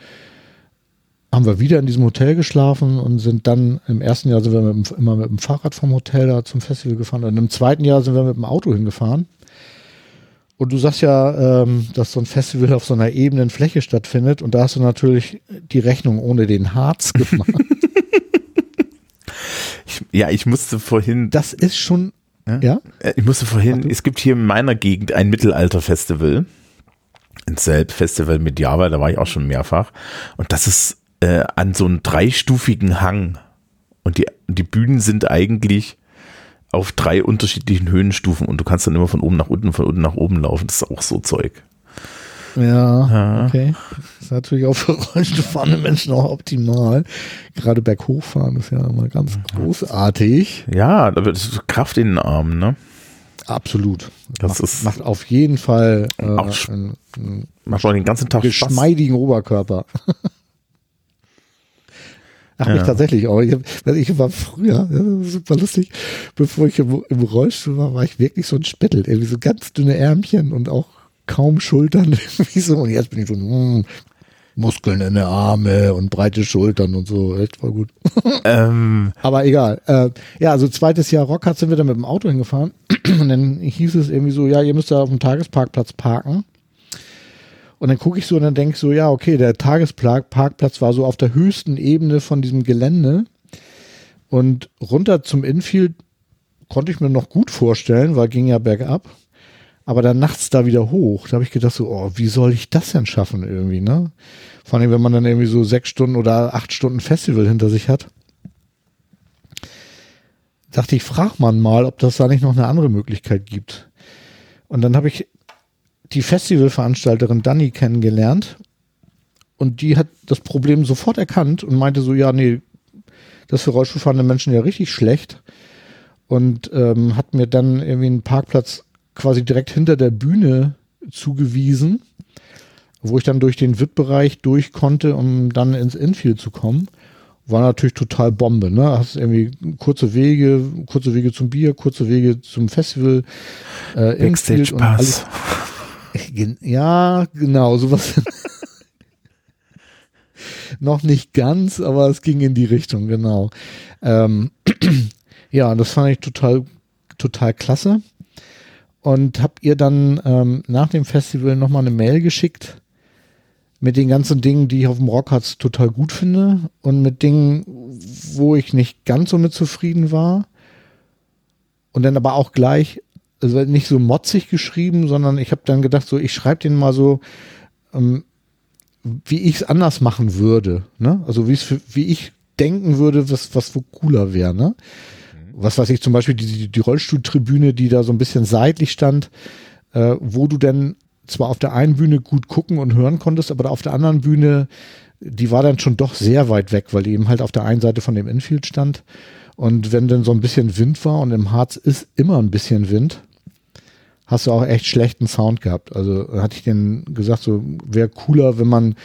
haben wir wieder in diesem Hotel geschlafen und sind dann im ersten Jahr sind wir mit dem, immer mit dem Fahrrad vom Hotel da zum Festival gefahren und im zweiten Jahr sind wir mit dem Auto hingefahren. Und du sagst ja, ähm, dass so ein Festival auf so einer ebenen Fläche stattfindet und da hast du natürlich die Rechnung ohne den Harz gemacht. ich, ja, ich musste vorhin. Das ist schon ja? ja? Äh, ich musste vorhin, es gibt hier in meiner Gegend ein Mittelalter-Festival. Ein Selb-Festival mit Java, da war ich auch schon mehrfach. Und das ist äh, an so einem dreistufigen Hang. Und die, die Bühnen sind eigentlich auf drei unterschiedlichen Höhenstufen und du kannst dann immer von oben nach unten, von unten nach oben laufen. Das ist auch so Zeug. Ja, ja, okay. Das ist natürlich auch für Rollstuhlfahrende Menschen auch optimal. Gerade berghochfahren ist ja immer ganz großartig. Ja, da wird Kraft in den Armen, ne? Absolut. Das macht, ist- macht auf jeden Fall äh, Auch einen, einen Macht den ganzen Tag Spaß. geschmeidigen Oberkörper. Ach, ich Ja. tatsächlich auch. Ich, ich war früher, ja, super lustig, bevor ich im, im Rollstuhl war, war ich wirklich so ein Spittel. Irgendwie so ganz dünne Ärmchen und auch kaum Schultern. Irgendwie so. Und jetzt bin ich so, mm, Muskeln in der Arme und breite Schultern und so. Echt voll gut. Ähm, Aber egal. Äh, ja, also zweites Jahr Rockhard sind wir dann mit dem Auto hingefahren. Und dann hieß es irgendwie so, ja, ihr müsst da auf dem Tagesparkplatz parken. Und dann gucke ich so und dann denke ich so, ja, okay, der Tagesparkplatz war so auf der höchsten Ebene von diesem Gelände. Und runter zum Infield konnte ich mir noch gut vorstellen, weil ging ja bergab. Aber dann nachts da wieder hoch. Da habe ich gedacht so, oh, wie soll ich das denn schaffen irgendwie, ne? Vor allem, wenn man dann irgendwie so sechs Stunden oder acht Stunden Festival hinter sich hat dachte ich, frag man mal, ob das da nicht noch eine andere Möglichkeit gibt. Und dann habe ich die Festivalveranstalterin Dani kennengelernt und die hat das Problem sofort erkannt und meinte so, ja, nee, das für Rollstuhlfahrende Menschen ja richtig schlecht und ähm, hat mir dann irgendwie einen Parkplatz quasi direkt hinter der Bühne zugewiesen, wo ich dann durch den VIP-Bereich durch konnte, um dann ins Infield zu kommen. War natürlich total Bombe, ne? Hast irgendwie kurze Wege, kurze Wege zum Bier, kurze Wege zum Festival, äh, Infield und alles. Ja, genau, sowas. Noch nicht ganz, aber es ging in die Richtung, genau. Ähm, ja, das fand ich total, total klasse. Und hab ihr dann ähm, nach dem Festival nochmal eine Mail geschickt mit den ganzen Dingen, die ich auf dem Rockharz total gut finde und mit Dingen, wo ich nicht ganz so mit zufrieden war. Und dann aber auch gleich, also nicht so motzig geschrieben, sondern ich habe dann gedacht, so ich schreibe den mal so, ähm, wie ich es anders machen würde. Ne? Also für, wie ich denken würde, was, was wo cooler wäre. Ne? Was weiß ich, zum Beispiel die, die Rollstuhltribüne, die da so ein bisschen seitlich stand, äh, wo du dann zwar auf der einen Bühne gut gucken und hören konntest, aber auf der anderen Bühne, die war dann schon doch sehr weit weg, weil die eben halt auf der einen Seite von dem Infield stand. Und wenn dann so ein bisschen Wind war und im Harz ist immer ein bisschen Wind, hast du auch echt schlechten Sound gehabt. Also hatte ich denen gesagt, so wäre cooler, wenn man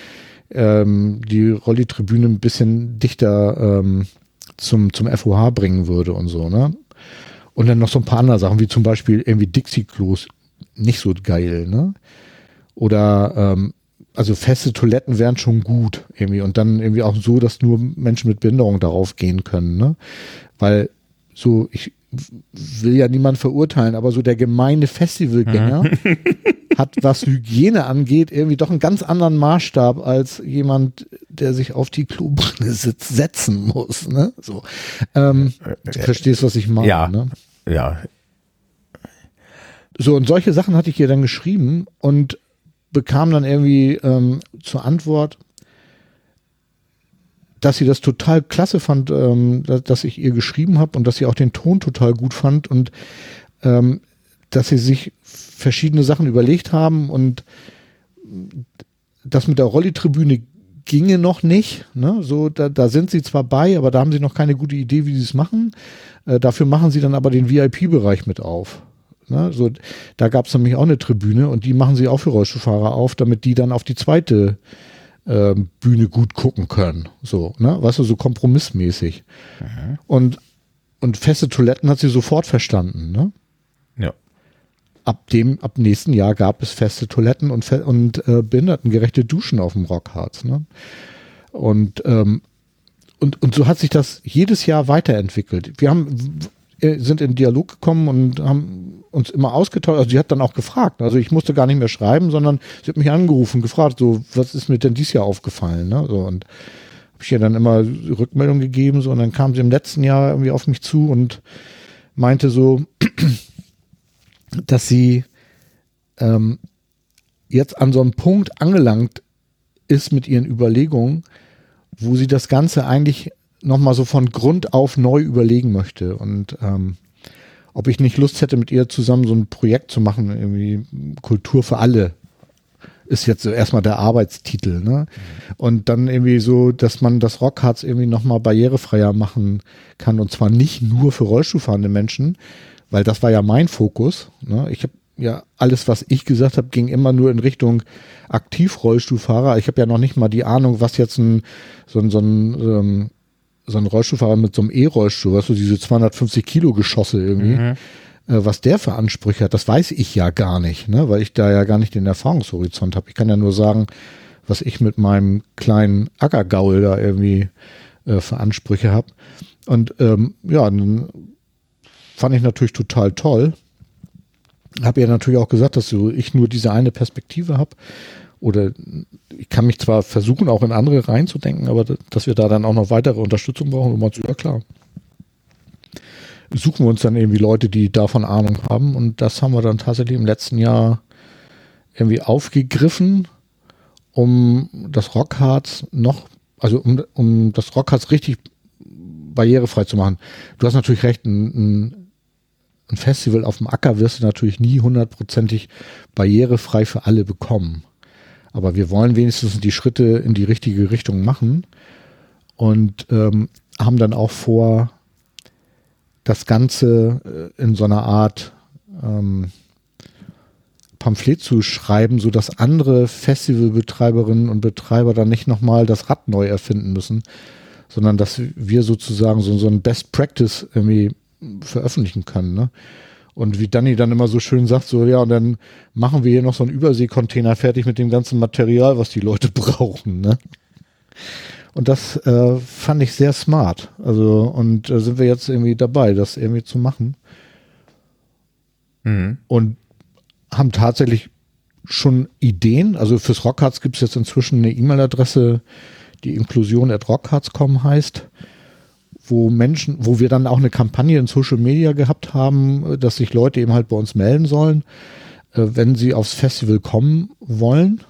ähm, die Rolli-Tribüne ein bisschen dichter ähm, zum, zum FOH bringen würde und so, ne? Und dann noch so ein paar andere Sachen, wie zum Beispiel irgendwie Dixie-Klos, nicht so geil, ne? Oder ähm, also feste Toiletten wären schon gut irgendwie und dann irgendwie auch so, dass nur Menschen mit Behinderung darauf gehen können, ne? Weil so, ich will ja niemand verurteilen, aber so der gemeine Festivalgänger hat, was Hygiene angeht, irgendwie doch einen ganz anderen Maßstab als jemand, der sich auf die Klobrille setzen muss, ne? So. Ähm, du verstehst, was ich meine, Ja. ne? Ja, So, und solche Sachen hatte ich ihr dann geschrieben und bekam dann irgendwie ähm, zur Antwort, dass sie das total klasse fand, ähm, dass, ich ihr geschrieben habe und dass sie auch den Ton total gut fand und ähm, dass sie sich verschiedene Sachen überlegt haben und das mit der Rolli-Tribüne ginge noch nicht. Ne? So, da, da sind sie zwar bei, aber da haben sie noch keine gute Idee, wie sie es machen. Äh, dafür machen sie dann aber den VIP-Bereich mit auf. Ne? So, da gab es nämlich auch eine Tribüne und die machen sie auch für Rollstuhlfahrer auf, damit die dann auf die zweite ähm, Bühne gut gucken können. So, ne? Weißt du, so kompromissmäßig. Und, und feste Toiletten hat sie sofort verstanden, ne? ja. ab dem, ab nächsten Jahr gab es feste Toiletten und, und äh, behindertengerechte Duschen auf dem Rockharz. Ne? Und, ähm, und, und so hat sich das jedes Jahr weiterentwickelt. Wir haben, sind in Dialog gekommen und haben uns immer ausgetauscht. Also sie hat dann auch gefragt. Also ich musste gar nicht mehr schreiben, sondern sie hat mich angerufen, gefragt, so, was ist mir denn dieses Jahr aufgefallen? Ne? So, und habe ich ihr dann immer Rückmeldung gegeben. So, und dann kam sie im letzten Jahr irgendwie auf mich zu und meinte so, dass sie ähm, jetzt an so einem Punkt angelangt ist mit ihren Überlegungen, wo sie das Ganze eigentlich nochmal so von Grund auf neu überlegen möchte. Und ähm, ob ich nicht Lust hätte, mit ihr zusammen so ein Projekt zu machen, irgendwie Kultur für alle, ist jetzt so erstmal der Arbeitstitel, ne? Und dann irgendwie so, dass man das Rockharz irgendwie nochmal barrierefreier machen kann und zwar nicht nur für Rollstuhlfahrende Menschen, weil das war ja mein Fokus. Ne? Ich habe ja alles, was ich gesagt habe, ging immer nur in Richtung Aktivrollstuhlfahrer. Ich habe ja noch nicht mal die Ahnung, was jetzt ein so ein, so ein, ähm, so ein Rollstuhlfahrer mit so einem E-Rollstuhl, was so diese 250 Kilo Geschosse irgendwie, mhm. äh, was der für Ansprüche hat, das weiß ich ja gar nicht, ne? weil ich da ja gar nicht den Erfahrungshorizont habe. Ich kann ja nur sagen, was ich mit meinem kleinen Ackergaul da irgendwie äh, für Ansprüche habe. Und ähm, ja, dann fand ich natürlich total toll. Habe ja natürlich auch gesagt, dass so ich nur diese eine Perspektive habe. Oder ich kann mich zwar versuchen, auch in andere reinzudenken, aber dass wir da dann auch noch weitere Unterstützung brauchen, und man ja klar. Suchen wir uns dann irgendwie Leute, die davon Ahnung haben. Und das haben wir dann tatsächlich im letzten Jahr irgendwie aufgegriffen, um das Rockharz noch, also um, um das Rockharz richtig barrierefrei zu machen. Du hast natürlich recht, ein, ein Festival auf dem Acker wirst du natürlich nie hundertprozentig barrierefrei für alle bekommen. Aber wir wollen wenigstens die Schritte in die richtige Richtung machen und ähm, haben dann auch vor, das Ganze äh, in so einer Art ähm, Pamphlet zu schreiben, so dass andere Festivalbetreiberinnen und Betreiber dann nicht nochmal das Rad neu erfinden müssen, sondern dass wir sozusagen so, so ein Best Practice irgendwie veröffentlichen können. Ne? Und wie Danny dann immer so schön sagt, so ja, und dann machen wir hier noch so einen Überseekontainer fertig mit dem ganzen Material, was die Leute brauchen. Ne? Und das äh, fand ich sehr smart. Also, und äh, sind wir jetzt irgendwie dabei, das irgendwie zu machen. Mhm. Und haben tatsächlich schon Ideen. Also fürs Rockharz gibt es jetzt inzwischen eine E-Mail-Adresse, die Inklusion at rockharz.com heißt, wo Menschen, wo wir dann auch eine Kampagne in Social Media gehabt haben, dass sich Leute eben halt bei uns melden sollen, äh, wenn sie aufs Festival kommen wollen.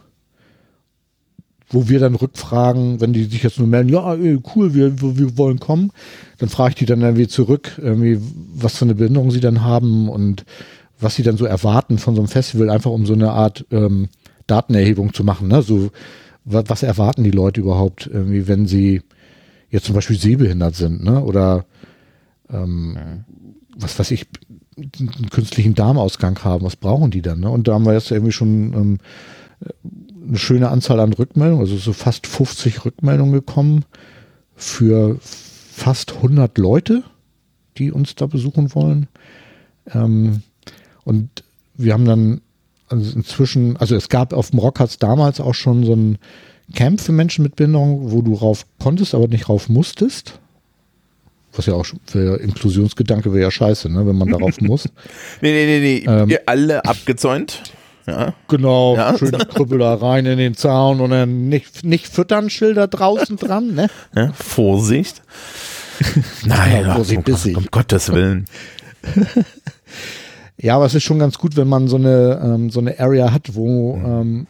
Wo wir dann rückfragen, wenn die sich jetzt nur melden, ja, cool, wir, wir wollen kommen, dann frage ich die dann irgendwie zurück, irgendwie, was für eine Behinderung sie dann haben und was sie dann so erwarten von so einem Festival, einfach um so eine Art ähm, Datenerhebung zu machen. Ne? So, was, was erwarten die Leute überhaupt, irgendwie, wenn sie jetzt zum Beispiel sehbehindert sind, ne? Oder ähm, mhm. was weiß ich, einen künstlichen Darmausgang haben, was brauchen die dann? Ne? Und da haben wir jetzt irgendwie schon ähm, eine schöne Anzahl an Rückmeldungen, also so fast 50 Rückmeldungen gekommen für fast 100 Leute, die uns da besuchen wollen. Ähm, und wir haben dann also inzwischen, also es gab auf dem Rockharz damals auch schon so ein Camp für Menschen mit Behinderung, wo du rauf konntest, aber nicht rauf musstest. Was ja auch für Inklusionsgedanke wäre ja scheiße, ne, wenn man darauf muss. nee, nee, nee, nee. Ähm, Ihr alle abgezäunt. Ja. Genau, ja. schön Krüppel da rein in den Zaun und dann nicht, nicht füttern, Schilder draußen dran, ne? Ja, Vorsicht. Nein, ja, Vorsicht, um, um Gottes Willen. Ja, aber es ist schon ganz gut, wenn man so eine, ähm, so eine Area hat, wo, mhm. ähm,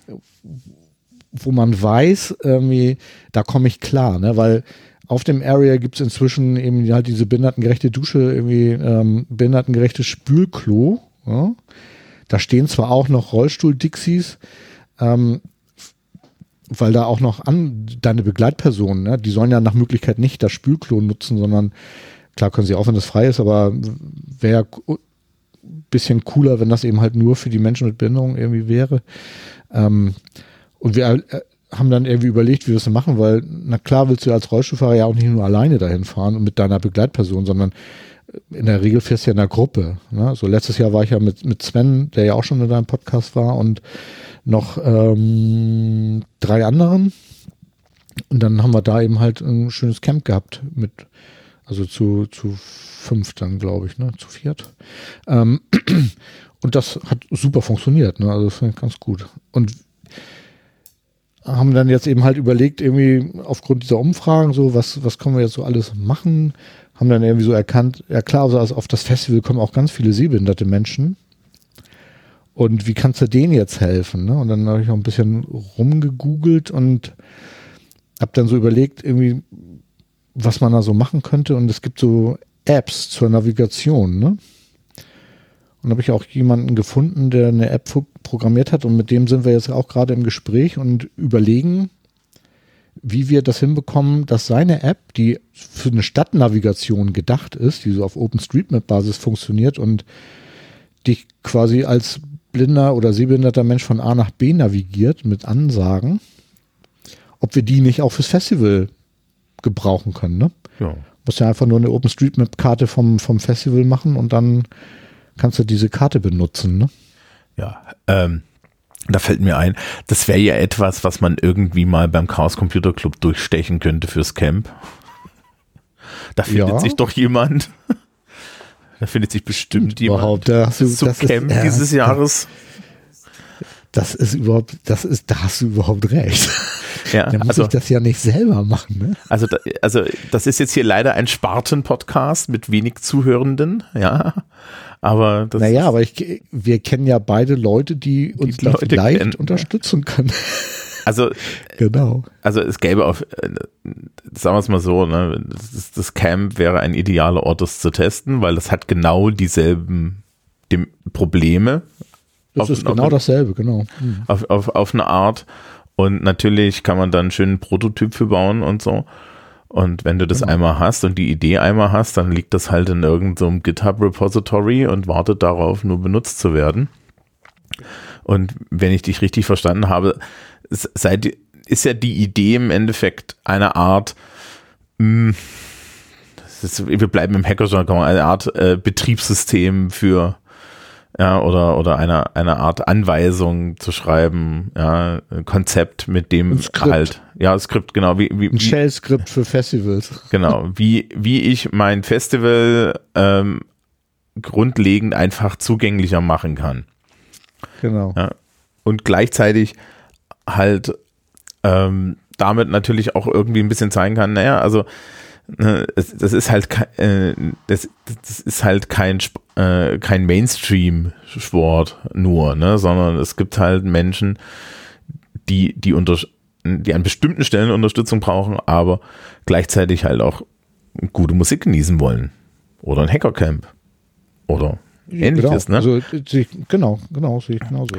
wo man weiß, irgendwie, da komme ich klar, ne? Weil auf dem Area gibt es inzwischen eben halt diese behindertengerechte Dusche, irgendwie ähm, behindertengerechtes Spülklo. Ja? Da stehen zwar auch noch Rollstuhl-Dixies, ähm, weil da auch noch an deine Begleitpersonen, ne, die sollen ja nach Möglichkeit nicht das Spülklo nutzen, sondern klar können sie auch, wenn das frei ist, aber wäre bisschen cooler, wenn das eben halt nur für die Menschen mit Behinderung irgendwie wäre. Ähm, und wir äh, haben dann irgendwie überlegt, wie wir es machen, weil, na klar, willst du als Rollstuhlfahrer ja auch nicht nur alleine dahin fahren und mit deiner Begleitperson, sondern äh, in der Regel fährst du ja in der Gruppe. Ne? So letztes Jahr war ich ja mit, mit Sven, der ja auch schon in deinem Podcast war, und noch ähm, drei anderen. Und dann haben wir da eben halt ein schönes Camp gehabt mit, also zu, zu fünf dann, glaube ich, ne, zu viert. Ähm, und das hat super funktioniert, ne? Also das finde ich ganz gut. Und haben dann jetzt eben halt überlegt, irgendwie aufgrund dieser Umfragen, so, was, was können wir jetzt so alles machen? Haben dann irgendwie so erkannt, ja klar, also auf das Festival kommen auch ganz viele sehbehinderte Menschen. Und wie kannst du denen jetzt helfen? Ne? Und dann habe ich auch ein bisschen rumgegoogelt und habe dann so überlegt, irgendwie, was man da so machen könnte. Und es gibt so Apps zur Navigation. Ne? Und habe ich auch jemanden gefunden, der eine App programmiert hat und mit dem sind wir jetzt auch gerade im Gespräch und überlegen, wie wir das hinbekommen, dass seine App, die für eine Stadtnavigation gedacht ist, die so auf OpenStreetMap-Basis funktioniert und dich quasi als blinder oder sehbehinderter Mensch von A nach B navigiert mit Ansagen, ob wir die nicht auch fürs Festival gebrauchen können. Ne? Ja. Musst ja einfach nur eine OpenStreetMap-Karte vom, vom Festival machen und dann kannst du diese Karte benutzen. Ne? Ja, ähm, da fällt mir ein, das wäre ja etwas, was man irgendwie mal beim Chaos Computer Club durchstechen könnte fürs Camp. Da findet Ja. sich doch jemand. Da findet sich bestimmt jemand Überhaupt, da hast du- zum das ist- Camp ja, dieses das- Jahres. Das ist überhaupt, das ist, da hast du überhaupt recht. Ja, Da muss also, ich das ja nicht selber machen. Ne? also, da, also das ist jetzt hier leider ein Sparten-Podcast mit wenig Zuhörenden, ja. Aber das Naja, aber ich, wir kennen ja beide Leute, die uns da Leute vielleicht kennen, unterstützen können. also genau. also es gäbe auf, sagen wir es mal so, ne, das, das Camp wäre ein idealer Ort, das zu testen, weil das hat genau dieselben dem Probleme Das Auf- ist auf- genau dasselbe, genau. Hm. auf, auf, auf eine Art. Und natürlich kann man dann einen schönen Prototyp für bauen und so. Und wenn du das Genau. einmal hast und die Idee einmal hast, dann liegt das halt in irgendeinem so GitHub-Repository und wartet darauf, nur benutzt zu werden. Und wenn ich dich richtig verstanden habe, seit, ist ja die Idee im Endeffekt eine Art, mh, das ist, wir bleiben im Hackerjargon, eine Art äh, Betriebssystem für ja, oder, oder eine, eine Art Anweisung zu schreiben, ja, Konzept, mit dem halt, ja, Skript, genau, wie, wie, Ein Shell-Skript für Festivals. genau, wie, wie ich mein Festival ähm, grundlegend einfach zugänglicher machen kann. Genau. Ja. Und gleichzeitig halt ähm, damit natürlich auch irgendwie ein bisschen zeigen kann, naja, also ne, das ist halt äh, das, ist halt kein äh, kein Mainstream-Sport nur, ne, sondern es gibt halt Menschen, die die unter die an bestimmten Stellen Unterstützung brauchen, aber gleichzeitig halt auch gute Musik genießen wollen. Oder ein Hackercamp. Oder ähnliches, genau. ne? Also, ich- genau, genau, sehe ich genauso.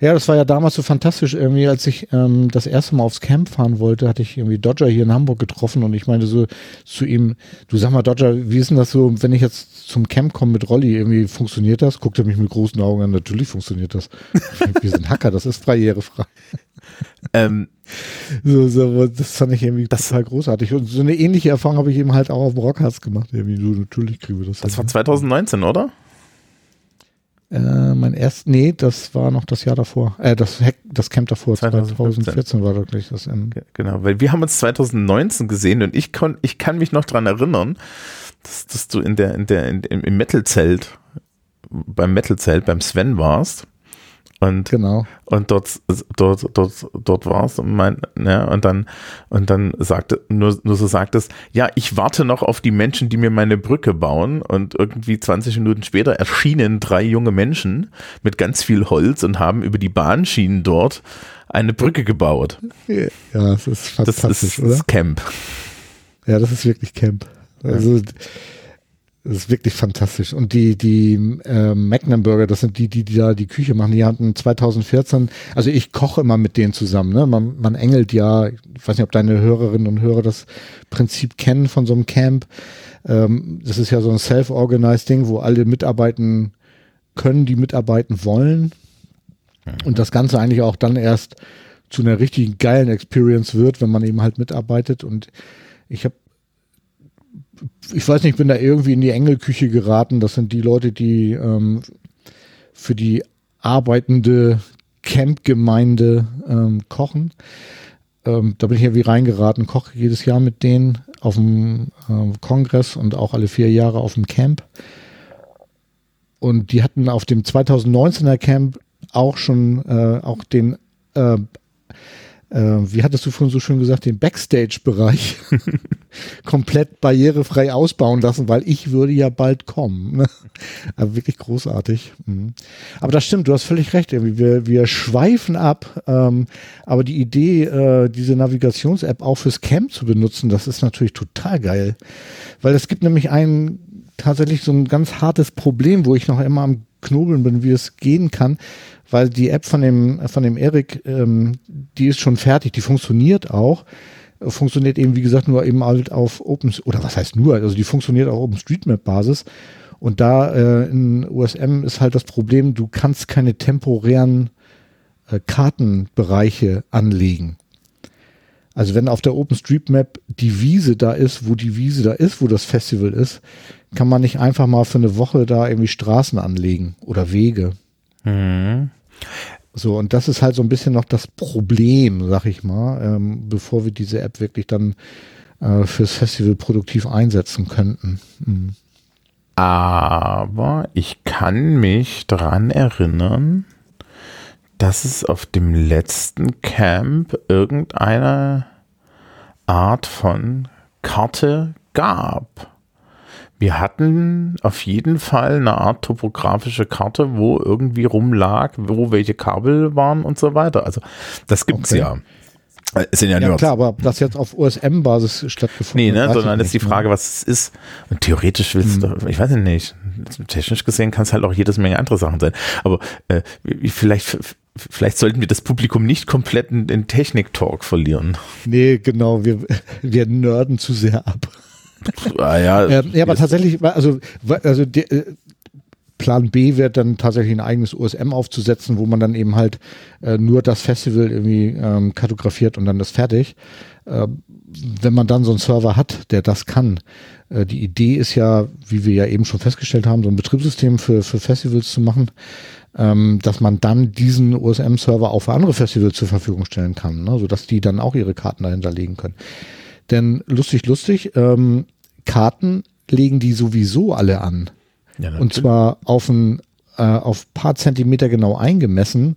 Ja, das war ja damals so fantastisch irgendwie, als ich ähm, das erste Mal aufs Camp fahren wollte, hatte ich irgendwie Dodger hier in Hamburg getroffen und ich meinte so zu ihm, du sag mal Dodger, wie ist denn das so, wenn ich jetzt zum Camp komme mit Rolli, irgendwie funktioniert das? Guckt er mich mit großen Augen an, natürlich funktioniert das. Wir sind Hacker, das ist barrierefrei. ähm, So, so, das fand ich irgendwie Das- total großartig. Und so eine ähnliche Erfahrung habe ich eben halt auch auf dem Rockharz gemacht. Irgendwie, so, natürlich kriegen wir das. das hin. war 2019, oder? Äh, mein erst, nee, das war noch das Jahr davor. Äh, das, Hack, das Camp davor, 2015. 2014 war gleich das Ende. Ge- Genau, weil wir haben uns 2019 gesehen und ich, kon, ich kann mich noch dran erinnern, dass, dass du in der, in der, in, im im Metal-Zelt, beim Metal-Zelt, beim Sven warst und, Genau. und dort, dort, dort, dort warst und mein, ja, und dann, und dann sagte, nur, nur so sagtest, ja, ich warte noch auf die Menschen, die mir meine Brücke bauen und irgendwie 20 Minuten später erschienen drei junge Menschen mit ganz viel Holz und haben über die Bahnschienen dort eine Brücke gebaut. Ja, es ist Das fantastisch, ist oder? das Camp. Ja, das ist wirklich Camp. Also, das ist wirklich fantastisch. Und die, die äh, Magnum-Burger, das sind die, die, die da die Küche machen, die hatten 2014, also ich koche immer mit denen zusammen, ne? Man, man engelt ja, ich weiß nicht, ob deine Hörerinnen und Hörer das Prinzip kennen von so einem Camp. Ähm, das ist ja so ein self-organized Ding, wo alle mitarbeiten können, die mitarbeiten wollen. Und das Ganze eigentlich auch dann erst zu einer richtigen geilen Experience wird, wenn man eben halt mitarbeitet. Und ich habe, ich weiß nicht, ich bin da irgendwie in die Engelküche geraten. Das sind die Leute, die ähm, für die arbeitende Camp-Gemeinde ähm, kochen. Ähm, da bin ich irgendwie reingeraten, koche jedes Jahr mit denen auf dem ähm, Kongress und auch alle vier Jahre auf dem Camp. Und die hatten auf dem 2019er Camp auch schon äh, auch den, äh, äh, wie hattest du vorhin so schön gesagt, den Backstage-Bereich komplett barrierefrei ausbauen lassen, weil ich würde ja bald kommen. Ne? Aber wirklich großartig. Mhm. Aber das stimmt, du hast völlig recht. Wir, wir schweifen ab. Ähm, aber die Idee, äh, diese Navigations-App auch fürs Camp zu benutzen, das ist natürlich total geil. Weil es gibt nämlich ein tatsächlich so ein ganz hartes Problem, wo ich noch immer am Knobeln bin, wie es gehen kann, weil die App von dem, von dem Erik, ähm, die ist schon fertig, die funktioniert auch. funktioniert eben, wie gesagt, nur eben halt auf Open, oder was heißt nur, also die funktioniert auf OpenStreetMap-Basis. Und da äh, in USM ist halt das Problem, du kannst keine temporären äh, Kartenbereiche anlegen. Also wenn auf der OpenStreetMap die Wiese da ist, wo die Wiese da ist, wo das Festival ist, kann man nicht einfach mal für eine Woche da irgendwie Straßen anlegen oder Wege. Mhm. So, und das ist halt so ein bisschen noch das Problem, sag ich mal, ähm, bevor wir diese App wirklich dann äh, fürs Festival produktiv einsetzen könnten. Mhm. Aber ich kann mich daran erinnern, dass es auf dem letzten Camp irgendeine Art von Karte gab. Wir hatten auf jeden Fall eine Art topografische Karte, wo irgendwie rumlag, wo welche Kabel waren und so weiter. Also das gibt's okay. ja. Es sind ja, ja klar, aber das jetzt auf USM-Basis stattgefunden Nee, ne, sondern ist die Frage, ne? was es ist. Und theoretisch willst hm. du, ich weiß nicht, technisch gesehen kann es halt auch jedes Menge andere Sachen sein. Aber äh, vielleicht vielleicht sollten wir das Publikum nicht komplett in, in Technik-Talk verlieren. Nee, genau, wir, wir nörden zu sehr ab. Ah, ja, ähm, ja, aber tatsächlich, also, also die, äh, Plan B wird dann tatsächlich ein eigenes USM aufzusetzen, wo man dann eben halt äh, nur das Festival irgendwie ähm, kartografiert und dann ist fertig. Äh, wenn man dann so einen Server hat, der das kann. Äh, die Idee ist ja, wie wir ja eben schon festgestellt haben, so ein Betriebssystem für, für Festivals zu machen, ähm, dass man dann diesen OSM-Server auch für andere Festivals zur Verfügung stellen kann, ne? sodass die dann auch ihre Karten dahinter legen können. Denn lustig, lustig, ähm, Karten legen die sowieso alle an. Ja, und zwar auf ein äh, auf paar Zentimeter genau eingemessen,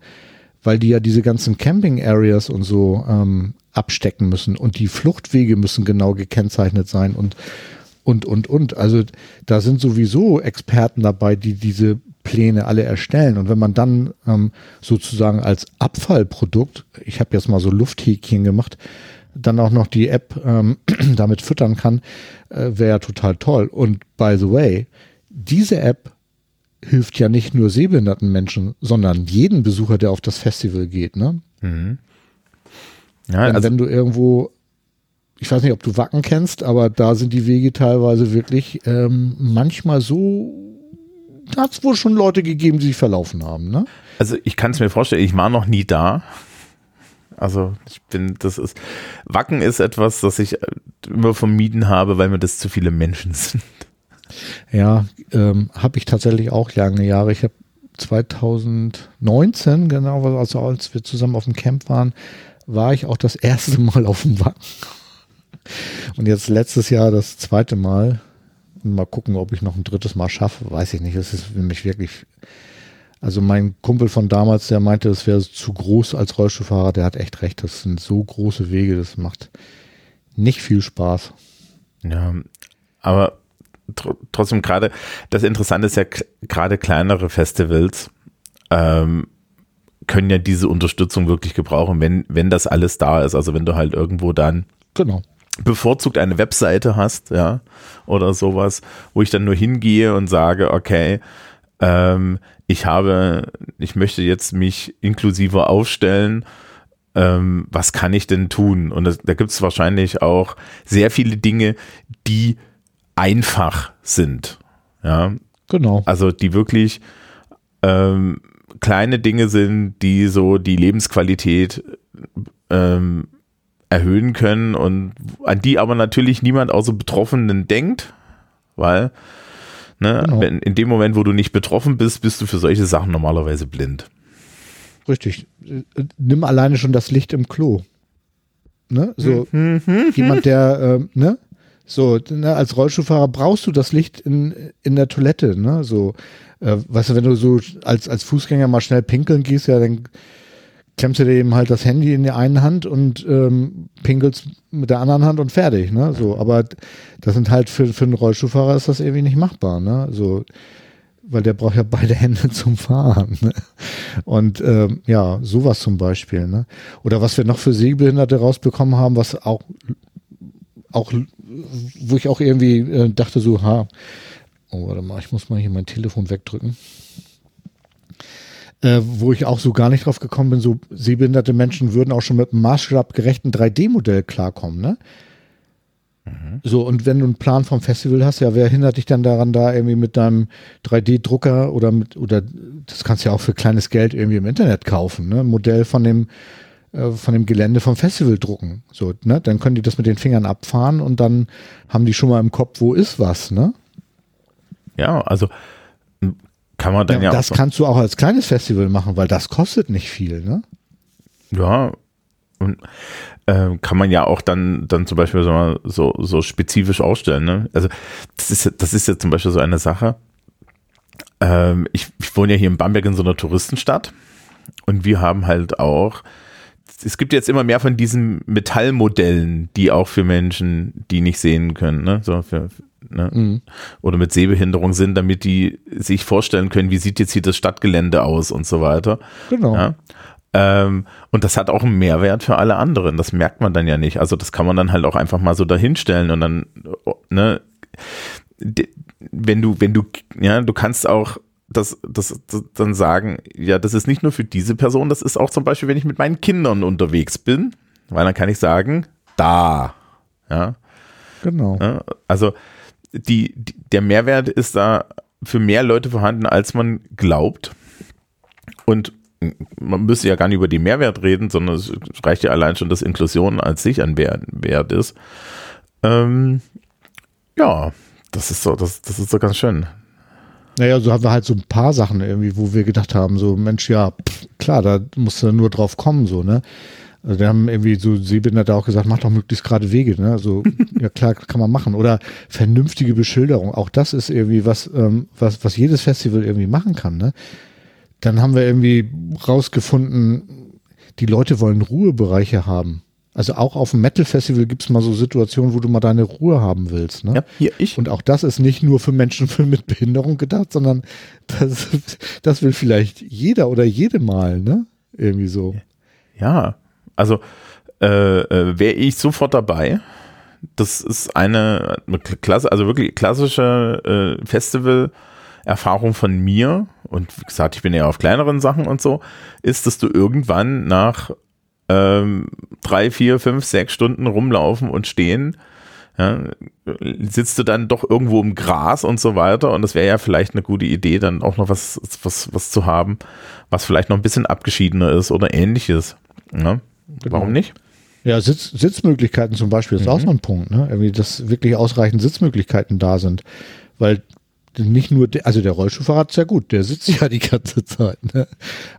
weil die ja diese ganzen Camping Areas und so ähm, abstecken müssen und die Fluchtwege müssen genau gekennzeichnet sein und und und und. Also da sind sowieso Experten dabei, die diese Pläne alle erstellen. Und wenn man dann ähm, sozusagen als Abfallprodukt, ich habe jetzt mal so Lufthäkchen gemacht, dann auch noch die App ähm, damit füttern kann, äh, wäre ja total toll. Und by the way, diese App hilft ja nicht nur sehbehinderten Menschen, sondern jeden Besucher, der auf das Festival geht. Ne? Mhm. Ja, also wenn du irgendwo, ich weiß nicht, ob du Wacken kennst, aber da sind die Wege teilweise wirklich ähm, manchmal so, da hat es wohl schon Leute gegeben, die sich verlaufen haben. Ne? Also ich kann es mir vorstellen, ich war noch nie da. Also ich bin, das ist, Wacken ist etwas, das ich immer vermieden habe, weil mir das zu viele Menschen sind. Ja, ähm, habe ich tatsächlich auch lange Jahre. Ich habe 2019, genau, also als wir zusammen auf dem Camp waren, war ich auch das erste Mal auf dem Wacken. Und jetzt letztes Jahr das zweite Mal. Mal gucken, ob ich noch ein drittes Mal schaffe. Weiß ich nicht. Es ist für mich wirklich. Also mein Kumpel von damals, der meinte, es wäre zu groß als Rollstuhlfahrer. Der hat echt recht. Das sind so große Wege. Das macht nicht viel Spaß. Ja, aber trotzdem gerade, das Interessante ist ja gerade kleinere Festivals ähm, können ja diese Unterstützung wirklich gebrauchen, wenn, wenn das alles da ist. Also wenn du halt irgendwo dann genau. bevorzugt eine Webseite hast, ja, oder sowas, wo ich dann nur hingehe und sage, okay, ähm, ich habe, ich möchte jetzt mich inklusiver aufstellen, ähm, was kann ich denn tun? Und das, da gibt es wahrscheinlich auch sehr viele Dinge, die einfach sind. Ja. Genau. Also die wirklich ähm, kleine Dinge sind, die so die Lebensqualität ähm, erhöhen können und an die aber natürlich niemand außer Betroffenen denkt, weil ne, genau. in dem Moment, wo du nicht betroffen bist, bist du für solche Sachen normalerweise blind. Richtig. Nimm alleine schon das Licht im Klo. Ne? So mhm. jemand, der, äh, ne? So, ne, als Rollstuhlfahrer brauchst du das Licht in, in der Toilette, ne? So, äh, weißt du, wenn du so als, als Fußgänger mal schnell pinkeln gehst, ja, dann klemmst du dir eben halt das Handy in die einen Hand und ähm, pinkelst mit der anderen Hand und fertig, ne? So, aber das sind halt für, für einen Rollstuhlfahrer ist das irgendwie nicht machbar, ne? So, weil der braucht ja beide Hände zum Fahren. Ne? Und ähm, ja, sowas zum Beispiel. Ne? Oder was wir noch für Sehbehinderte rausbekommen haben, was auch auch, wo ich auch irgendwie äh, dachte so, ha, oh, warte mal, ich muss mal hier mein Telefon wegdrücken. Äh, wo ich auch so gar nicht drauf gekommen bin, so sehbehinderte Menschen würden auch schon mit einem maßstabgerechten 3D-Modell klarkommen, ne? So, und wenn du einen Plan vom Festival hast, ja, wer hindert dich dann daran, da irgendwie mit deinem 3D-Drucker oder mit, oder das kannst du ja auch für kleines Geld irgendwie im Internet kaufen, ne? Ein Modell von dem, äh, von dem Gelände vom Festival drucken. So, ne? Dann können die das mit den Fingern abfahren und dann haben die schon mal im Kopf, wo ist was, ne? Ja, also kann man dann ja, Ja, das kannst du auch als kleines Festival machen, weil das kostet nicht viel, ne? ja, und äh, kann man ja auch dann, dann zum Beispiel so, so, so spezifisch ausstellen. Ne? Also das ist, ja- das ist ja zum Beispiel so eine Sache. Ähm, ich, ich wohne ja hier in Bamberg in so einer Touristenstadt und wir haben halt auch, es gibt jetzt immer mehr von diesen Metallmodellen, die auch für Menschen, die nicht sehen können, ne? So für, ne? oder mit Sehbehinderung sind, damit die sich vorstellen können, wie sieht jetzt hier das Stadtgelände aus und so weiter. Genau. Ja. Ähm, und das hat auch einen Mehrwert für alle anderen. Das merkt man dann ja nicht. Also das kann man dann halt auch einfach mal so dahinstellen und dann, ne, de- wenn du, wenn du, ja, du kannst auch das, das, das dann sagen, ja, das ist nicht nur für diese Person, das ist auch zum Beispiel, wenn ich mit meinen Kindern unterwegs bin, weil dann kann ich sagen, da, ja, Genau. ja, also die, der Mehrwert ist da für mehr Leute vorhanden, als man glaubt. Und man müsste ja gar nicht über den Mehrwert reden, sondern es reicht ja allein schon, dass Inklusion als sich ein Wert, Wert ist. Ähm, ja, das ist so, das, das ist so ganz schön. Naja, so haben wir halt so ein paar Sachen irgendwie, wo wir gedacht haben, so Mensch, ja, pff, klar, da musst du nur drauf kommen, so, ne? Also wir haben irgendwie so Sehbehinderte auch gesagt, mach doch möglichst gerade Wege, ne? Also, ja klar, kann man machen. Oder vernünftige Beschilderung. Auch das ist irgendwie was, ähm, was, was jedes Festival irgendwie machen kann, ne? Dann haben wir irgendwie rausgefunden, die Leute wollen Ruhebereiche haben. Also auch auf dem Metal-Festival gibt es mal so Situationen, wo du mal deine Ruhe haben willst, ne? Ja, hier ich. Und auch das ist nicht nur für Menschen mit Behinderung gedacht, sondern das, das will vielleicht jeder oder jede mal, ne? Irgendwie so. Ja, also äh, äh, wäre ich sofort dabei. Das ist eine Klasse, also wirklich klassische äh, Festival-Erfahrung von mir. Und wie gesagt, ich bin ja auf kleineren Sachen und so, ist, dass du irgendwann nach ähm, drei, vier, fünf, sechs Stunden rumlaufen und stehen, ja, sitzt du dann doch irgendwo im Gras und so weiter. Und das wäre ja vielleicht eine gute Idee, dann auch noch was, was, was zu haben, was vielleicht noch ein bisschen abgeschiedener ist oder ähnliches. Ja? Warum nicht? Ja, Sitz, Sitzmöglichkeiten zum Beispiel ist auch so ein Punkt, ne? Irgendwie, dass wirklich ausreichend Sitzmöglichkeiten da sind. Weil nicht nur, der, also der Rollstuhlfahrer ist ja gut, der sitzt ja die ganze Zeit, ne?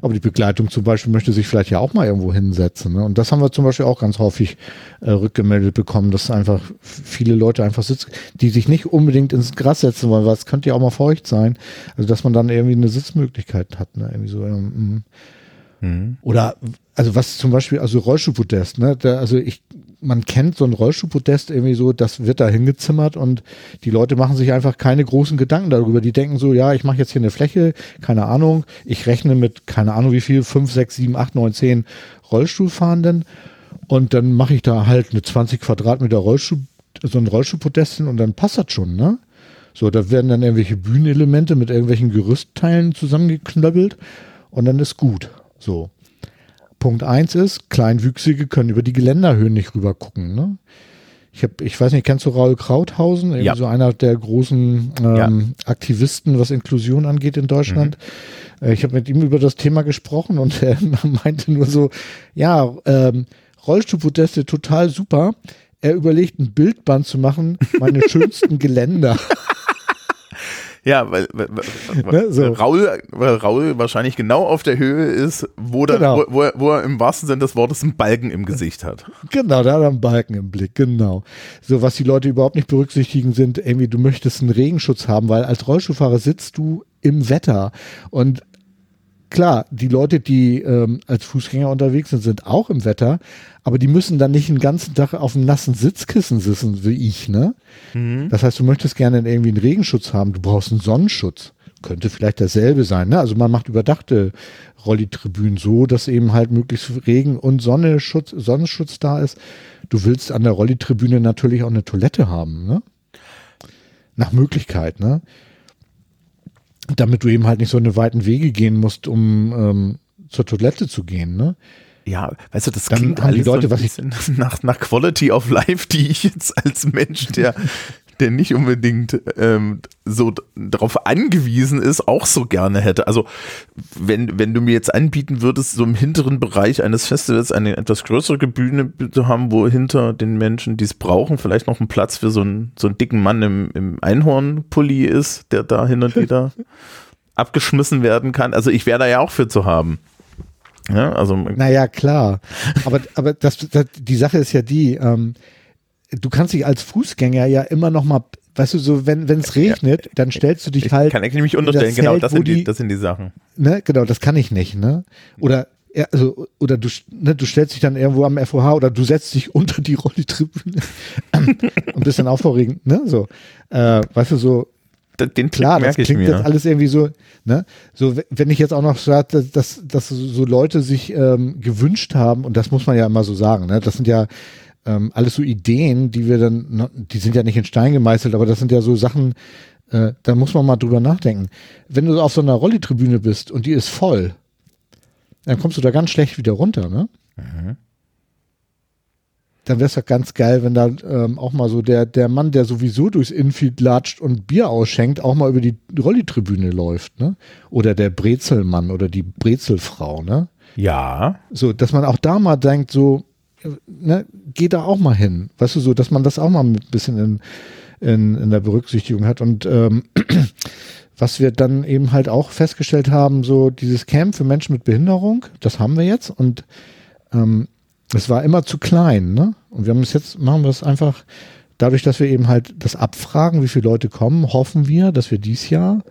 Aber die Begleitung zum Beispiel möchte sich vielleicht ja auch mal irgendwo hinsetzen, ne? Und das haben wir zum Beispiel auch ganz häufig äh, rückgemeldet bekommen, dass einfach viele Leute einfach sitzen, die sich nicht unbedingt ins Gras setzen wollen, weil es könnte ja auch mal feucht sein. Also, dass man dann irgendwie eine Sitzmöglichkeit hat, ne? Irgendwie so, ähm, oder, also was zum Beispiel, also Rollstuhlpodest, ne? Da, also ich, man kennt so ein Rollstuhlpodest irgendwie so, das wird da hingezimmert und die Leute machen sich einfach keine großen Gedanken darüber. Die denken so, ja, ich mache jetzt hier eine Fläche, keine Ahnung, ich rechne mit, keine Ahnung wie viel, fünf, sechs, sieben, acht, neun, zehn Rollstuhlfahrenden und dann mache ich da halt eine 20 Quadratmeter Rollstuhl, so ein Rollstuhlpodest hin und dann passt das schon, ne? So, da werden dann irgendwelche Bühnenelemente mit irgendwelchen Gerüstteilen zusammengeknöppelt und dann ist gut. So. Punkt eins ist, Kleinwüchsige können über die Geländerhöhen nicht rüber gucken. Ne? Ich, hab, ich weiß nicht, kennst du Raul Krauthausen? Ja. so einer der großen ähm, Ja. Aktivisten, was Inklusion angeht in Deutschland. Äh, Ich habe mit ihm über das Thema gesprochen und er meinte nur so, ja, ähm, Rollstuhlpodeste total super. Er überlegt, ein Bildband zu machen, meine schönsten Geländer. Ja, weil, weil, weil, Ne, so. Raul, weil Raul wahrscheinlich genau auf der Höhe ist, wo, dann, Genau. wo, wo, er, wo er im wahrsten Sinne des Wortes einen Balken im Gesicht hat. Genau, da hat er einen Balken im Blick, genau. So, was die Leute überhaupt nicht berücksichtigen, sind irgendwie, du möchtest einen Regenschutz haben, weil als Rollstuhlfahrer sitzt du im Wetter. Und klar, die Leute, die ähm, als Fußgänger unterwegs sind, sind auch im Wetter, aber die müssen dann nicht den ganzen Tag auf einem nassen Sitzkissen sitzen, wie ich, ne? Das heißt, du möchtest gerne irgendwie einen Regenschutz haben, du brauchst einen Sonnenschutz. Könnte vielleicht dasselbe sein, ne? Also man macht überdachte Rollitribünen so, dass eben halt möglichst Regen- und Sonnenschutz, Sonnenschutz da ist. Du willst an der Rollitribüne natürlich auch eine Toilette haben, ne? Nach Möglichkeit, ne? Damit du eben halt nicht so eine weiten Wege gehen musst, um ähm, zur Toilette zu gehen, ne? Ja, weißt du, das Dann klingt haben die so Leute, ein was ich- nach, nach Quality of Life, die ich jetzt als Mensch, der, der nicht unbedingt ähm, so darauf angewiesen ist, auch so gerne hätte. Also wenn, wenn du mir jetzt anbieten würdest, so im hinteren Bereich eines Festivals eine etwas größere Bühne zu haben, wo hinter den Menschen, die es brauchen, vielleicht noch ein Platz für so einen, so einen dicken Mann im, im Einhornpulli ist, der da hin und wieder abgeschmissen werden kann. Also ich wäre da ja auch für zu haben. Ja, also Naja, klar. Aber, aber das, das, die Sache ist ja die, ähm, du kannst dich als Fußgänger ja immer noch mal, weißt du, so wenn wenn es regnet, dann stellst du dich Ich halt, kann eigentlich nicht in unterstellen, das genau, Zelt, das wo sind, die, die- das sind die Sachen. ne, genau, das kann ich nicht, ne? Oder ja, also, oder du, ne, du stellst dich dann irgendwo am FOH oder du setzt dich unter die Rollitribüne und bist dann aufregend, ne? So, äh, weißt du, so, Den Trick Klar, das ich klingt jetzt alles irgendwie so, ne? So, wenn ich jetzt auch noch sage, dass, dass so Leute sich ähm, gewünscht haben, und das muss man ja immer so sagen, ne? Das sind ja ähm, alles so Ideen, die wir dann, die sind ja nicht in Stein gemeißelt, aber das sind ja so Sachen, äh, da muss man mal drüber nachdenken. Wenn du auf so einer Rollitribüne bist und die ist voll, dann kommst du da ganz schlecht wieder runter, ne? Dann wäre es doch ganz geil, wenn da ähm, auch mal so der, der Mann, der sowieso durchs Infield latscht und Bier ausschenkt, auch mal über die Rollitribüne läuft, ne? Oder der Brezelmann oder die Brezelfrau, ne? Ja, So, dass man auch da mal denkt, so, ne, geh da auch mal hin. Weißt du, so, dass man das auch mal ein bisschen in, in, in der Berücksichtigung hat. Und ähm, was wir dann eben halt auch festgestellt haben, so dieses Camp für Menschen mit Behinderung, das haben wir jetzt und ähm, es war immer zu klein, ne? Und wir haben es jetzt, machen wir es einfach, dadurch, dass wir eben halt das abfragen, wie viele Leute kommen, hoffen wir, dass wir dies Jahr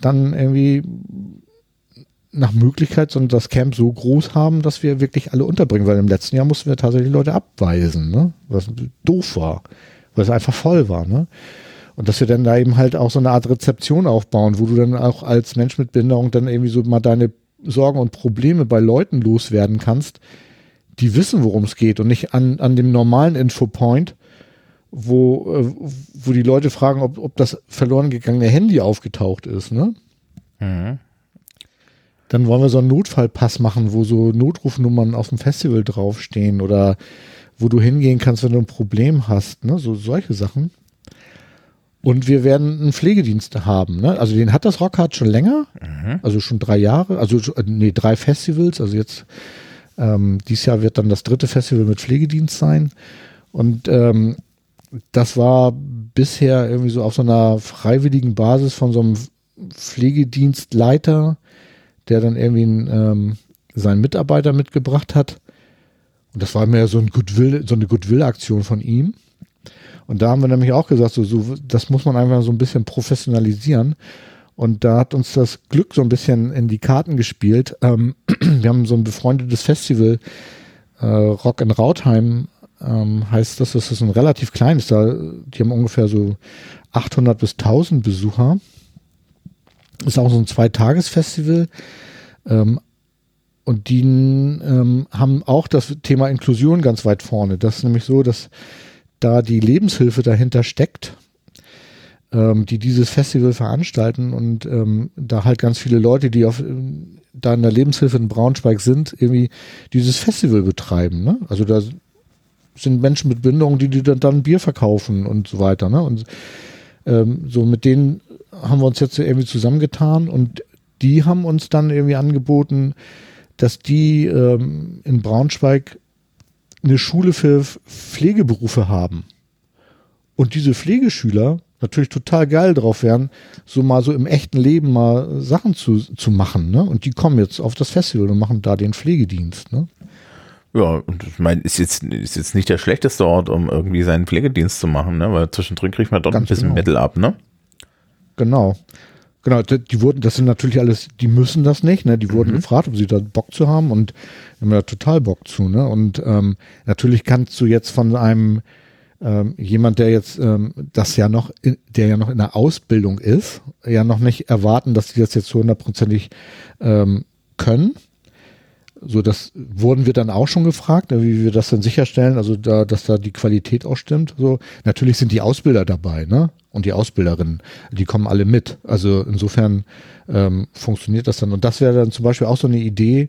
dann irgendwie nach Möglichkeit so das Camp so groß haben, dass wir wirklich alle unterbringen, weil im letzten Jahr mussten wir tatsächlich Leute abweisen, ne? Was doof war, weil es einfach voll war, ne? Und dass wir dann da eben halt auch so eine Art Rezeption aufbauen, wo du dann auch als Mensch mit Behinderung dann irgendwie so mal deine Sorgen und Probleme bei Leuten loswerden kannst, die wissen, worum es geht und nicht an, an dem normalen Infopoint, wo, äh, wo die Leute fragen, ob, ob das verloren gegangene Handy aufgetaucht ist, ne? Dann wollen wir so einen Notfallpass machen, wo so Notrufnummern auf dem Festival draufstehen oder wo du hingehen kannst, wenn du ein Problem hast, ne? So solche Sachen. Und wir werden einen Pflegedienst haben, ne? Also den hat das Rockhard schon länger, also schon drei Jahre, also äh, nee, drei Festivals, also jetzt ähm, dieses Jahr wird dann das dritte Festival mit Pflegedienst sein. Und ähm, das war bisher irgendwie so auf so einer freiwilligen Basis von so einem Pflegedienstleiter, der dann irgendwie einen, ähm, seinen Mitarbeiter mitgebracht hat. Und das war mehr so ein Goodwill, so eine Goodwill-Aktion von ihm. Und da haben wir nämlich auch gesagt, so, so, das muss man einfach so ein bisschen professionalisieren. Und da hat uns das Glück so ein bisschen in die Karten gespielt. Ähm, wir haben so ein befreundetes Festival, äh, Rock in Rautheim ähm, heißt das. Das ist ein relativ kleines, da, die haben ungefähr so 800 bis 1000 Besucher. Ist auch so ein Zweitagesfestival. Ähm, und die ähm, haben auch das Thema Inklusion ganz weit vorne. Das ist nämlich so, dass da die Lebenshilfe dahinter steckt, ähm, die dieses Festival veranstalten und ähm, da halt ganz viele Leute, die auf, da in der Lebenshilfe in Braunschweig sind, irgendwie dieses Festival betreiben. Ne? Also da sind Menschen mit Behinderung, die, die dann, dann Bier verkaufen und so weiter. Ne? Und ähm, so mit denen haben wir uns jetzt irgendwie zusammengetan und die haben uns dann irgendwie angeboten, dass die ähm, in Braunschweig eine Schule für Pflegeberufe haben. Und diese Pflegeschüler natürlich total geil drauf wären, so mal so im echten Leben mal Sachen zu, zu machen. Ne? Und die kommen jetzt auf das Festival und machen da den Pflegedienst. Ne? Ja, und ich meine, ist jetzt, ist jetzt nicht der schlechteste Ort, um irgendwie seinen Pflegedienst zu machen, ne? Weil zwischendrin kriegt man dort Ganz ein bisschen genau. Metal ab, ne? Genau. Genau, die, wurden, das sind natürlich alles, die müssen das nicht, ne? Die wurden gefragt, ob sie da Bock zu haben und haben da total Bock zu, ne? Und ähm, natürlich kannst du jetzt von einem ähm, jemand, der jetzt ähm, das ja noch, in, der ja noch in der Ausbildung ist, ja noch nicht erwarten, dass die das jetzt so hundertprozentig ähm, können. So, das wurden wir dann auch schon gefragt, ne, wie wir das dann sicherstellen, also da, dass da die Qualität auch stimmt. So, natürlich sind die Ausbilder dabei, ne? Und die Ausbilderinnen, die kommen alle mit. Also insofern ähm, funktioniert das dann. Und das wäre dann zum Beispiel auch so eine Idee,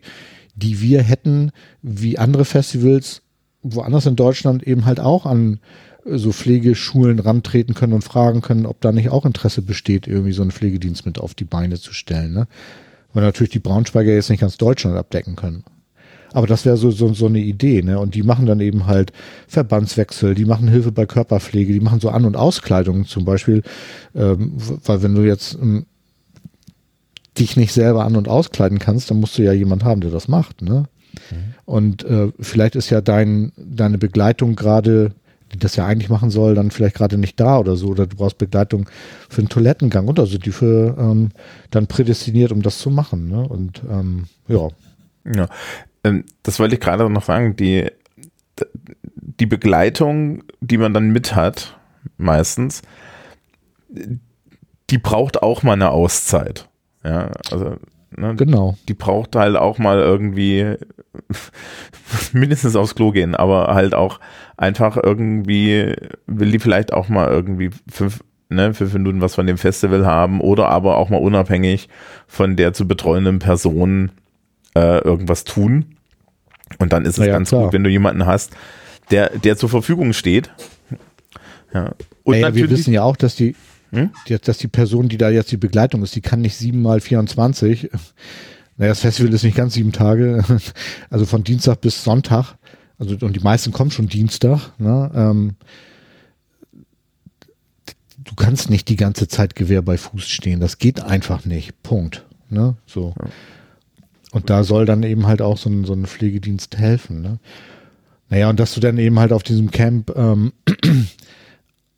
die wir hätten, wie andere Festivals woanders in Deutschland eben halt auch an so Pflegeschulen rantreten können und fragen können, ob da nicht auch Interesse besteht, irgendwie so einen Pflegedienst mit auf die Beine zu stellen. Ne? Weil natürlich die Braunschweiger jetzt nicht ganz Deutschland abdecken können. Aber das wäre so, so, so eine Idee, ne? Und die machen dann eben halt Verbandswechsel, die machen Hilfe bei Körperpflege, die machen so An- und Auskleidung zum Beispiel, ähm, weil wenn du jetzt ähm, dich nicht selber an- und auskleiden kannst, dann musst du ja jemand haben, der das macht, ne? Mhm. Und äh, vielleicht ist ja dein, deine Begleitung gerade die das ja eigentlich machen soll, dann vielleicht gerade nicht da oder so. Oder du brauchst Begleitung für einen Toilettengang oder so, die für ähm, dann prädestiniert, um das zu machen. Ne? Und ähm, ja. Ja, ähm, das wollte ich gerade noch sagen. Die, die Begleitung, die man dann mit hat, meistens, die braucht auch mal eine Auszeit. Ja, also Ne? Genau. Die braucht halt auch mal irgendwie mindestens aufs Klo gehen, aber halt auch einfach irgendwie will die vielleicht auch mal irgendwie fünf, ne, fünf Minuten was von dem Festival haben oder aber auch mal unabhängig von der zu betreuenden Person äh, irgendwas tun. Und dann ist es ja, ganz klar. gut, wenn du jemanden hast, der, der zur Verfügung steht. Ja. Und naja, wir wissen ja auch, dass die, hm? dass die Person, die da jetzt die Begleitung ist, die kann nicht sieben mal 24. Naja, das Festival ist nicht ganz sieben Tage, also von Dienstag bis Sonntag. Also und die meisten kommen schon Dienstag. Ne? Ähm, du kannst nicht die ganze Zeit Gewehr bei Fuß stehen. Das geht einfach nicht. Punkt. Ne? So. Und da soll dann eben halt auch so ein, so ein Pflegedienst helfen. Ne? Naja, und dass du dann eben halt auf diesem Camp ähm,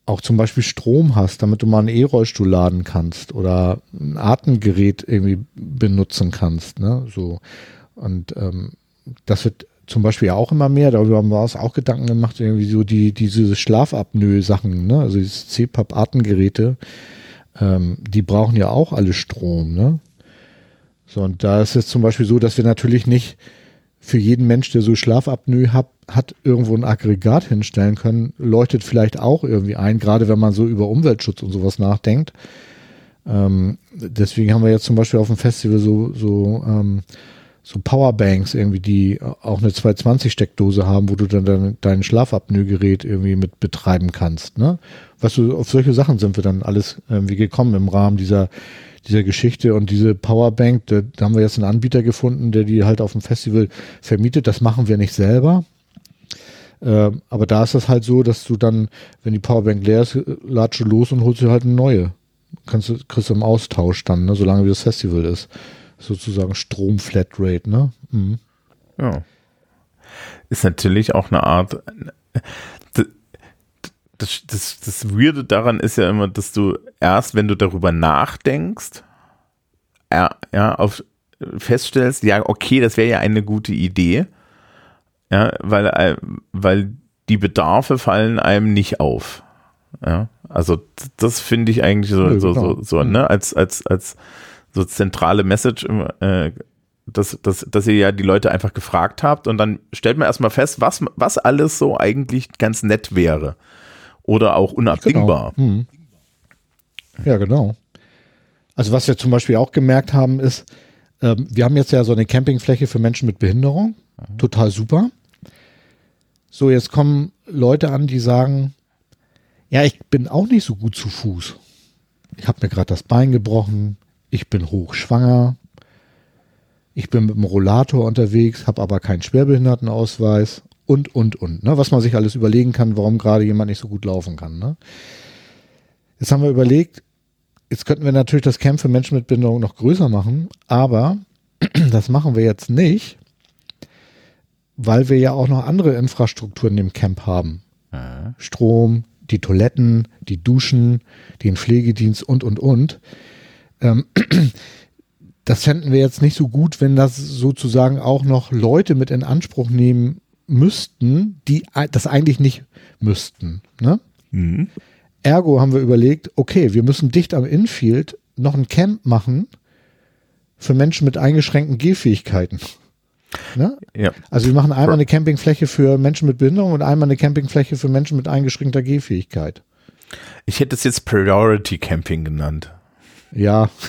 auch zum Beispiel Strom hast, damit du mal einen E-Rollstuhl laden kannst oder ein Atemgerät irgendwie benutzen kannst, ne? So. Und ähm, das wird zum Beispiel auch immer mehr, darüber haben wir uns auch Gedanken gemacht, irgendwie so die, diese Schlafapnoe-Sachen, ne? Also diese CPAP-Atemgeräte, ähm, die brauchen ja auch alle Strom, ne? So, und da ist es zum Beispiel so, dass wir natürlich nicht für jeden Mensch, der so Schlafapnoe hat, hat, irgendwo ein Aggregat hinstellen können, leuchtet vielleicht auch irgendwie ein, gerade wenn man so über Umweltschutz und sowas nachdenkt. Ähm, deswegen haben wir jetzt zum Beispiel auf dem Festival so, so, ähm, so Powerbanks irgendwie, die auch eine 220-Steckdose haben, wo du dann dein, dein Schlafapnoe-Gerät irgendwie mit betreiben kannst. Ne? Weißt du, auf solche Sachen sind wir dann alles irgendwie gekommen im Rahmen dieser dieser Geschichte und diese Powerbank, da, da haben wir jetzt einen Anbieter gefunden, der die halt auf dem Festival vermietet. Das machen wir nicht selber. Äh, aber da ist das halt so, dass du dann, wenn die Powerbank leer ist, du los und holst dir halt eine neue. Kannst du, kriegst du im Austausch dann, ne, solange wie das Festival ist. Sozusagen Strom-Flatrate, ne? Mhm. Ja. Ist natürlich auch eine Art, das, das, das Weirde daran ist ja immer, dass du erst, wenn du darüber nachdenkst, ja, ja auf, feststellst, ja, okay, das wäre ja eine gute Idee, ja, weil, äh, weil die Bedarfe fallen einem nicht auf. Ja, also das finde ich eigentlich so, ja, so, genau. so, so, ne, als, als, als so zentrale Message, äh, dass, dass, dass ihr ja die Leute einfach gefragt habt und dann stellt man erstmal fest, was, was alles so eigentlich ganz nett wäre oder auch unabdingbar. Genau. Hm. Ja, genau. Also was wir zum Beispiel auch gemerkt haben, ist, ähm, wir haben jetzt ja so eine Campingfläche für Menschen mit Behinderung. Mhm. Total super. So, jetzt kommen Leute an, die sagen, ja, ich bin auch nicht so gut zu Fuß. Ich habe mir gerade das Bein gebrochen, ich bin hochschwanger, ich bin mit dem Rollator unterwegs, habe aber keinen Schwerbehindertenausweis und, und, und. Ne? Was man sich alles überlegen kann, warum gerade jemand nicht so gut laufen kann. Ne? Jetzt haben wir überlegt, jetzt könnten wir natürlich das Camp für Menschen mit Behinderung noch größer machen, aber das machen wir jetzt nicht, weil wir ja auch noch andere Infrastrukturen im Camp haben. Mhm. Strom, die Toiletten, die Duschen, den Pflegedienst und, und, und. Ähm, das fänden wir jetzt nicht so gut, wenn das sozusagen auch noch Leute mit in Anspruch nehmen müssten, die das eigentlich nicht müssten. Ne? Mhm. Ergo haben wir überlegt, okay, wir müssen dicht am Infield noch ein Camp machen für Menschen mit eingeschränkten Gehfähigkeiten. Ne? Ja. Also wir machen einmal eine Campingfläche für Menschen mit Behinderung und einmal eine Campingfläche für Menschen mit eingeschränkter Gehfähigkeit. Ich hätte es jetzt Priority Camping genannt. Ja.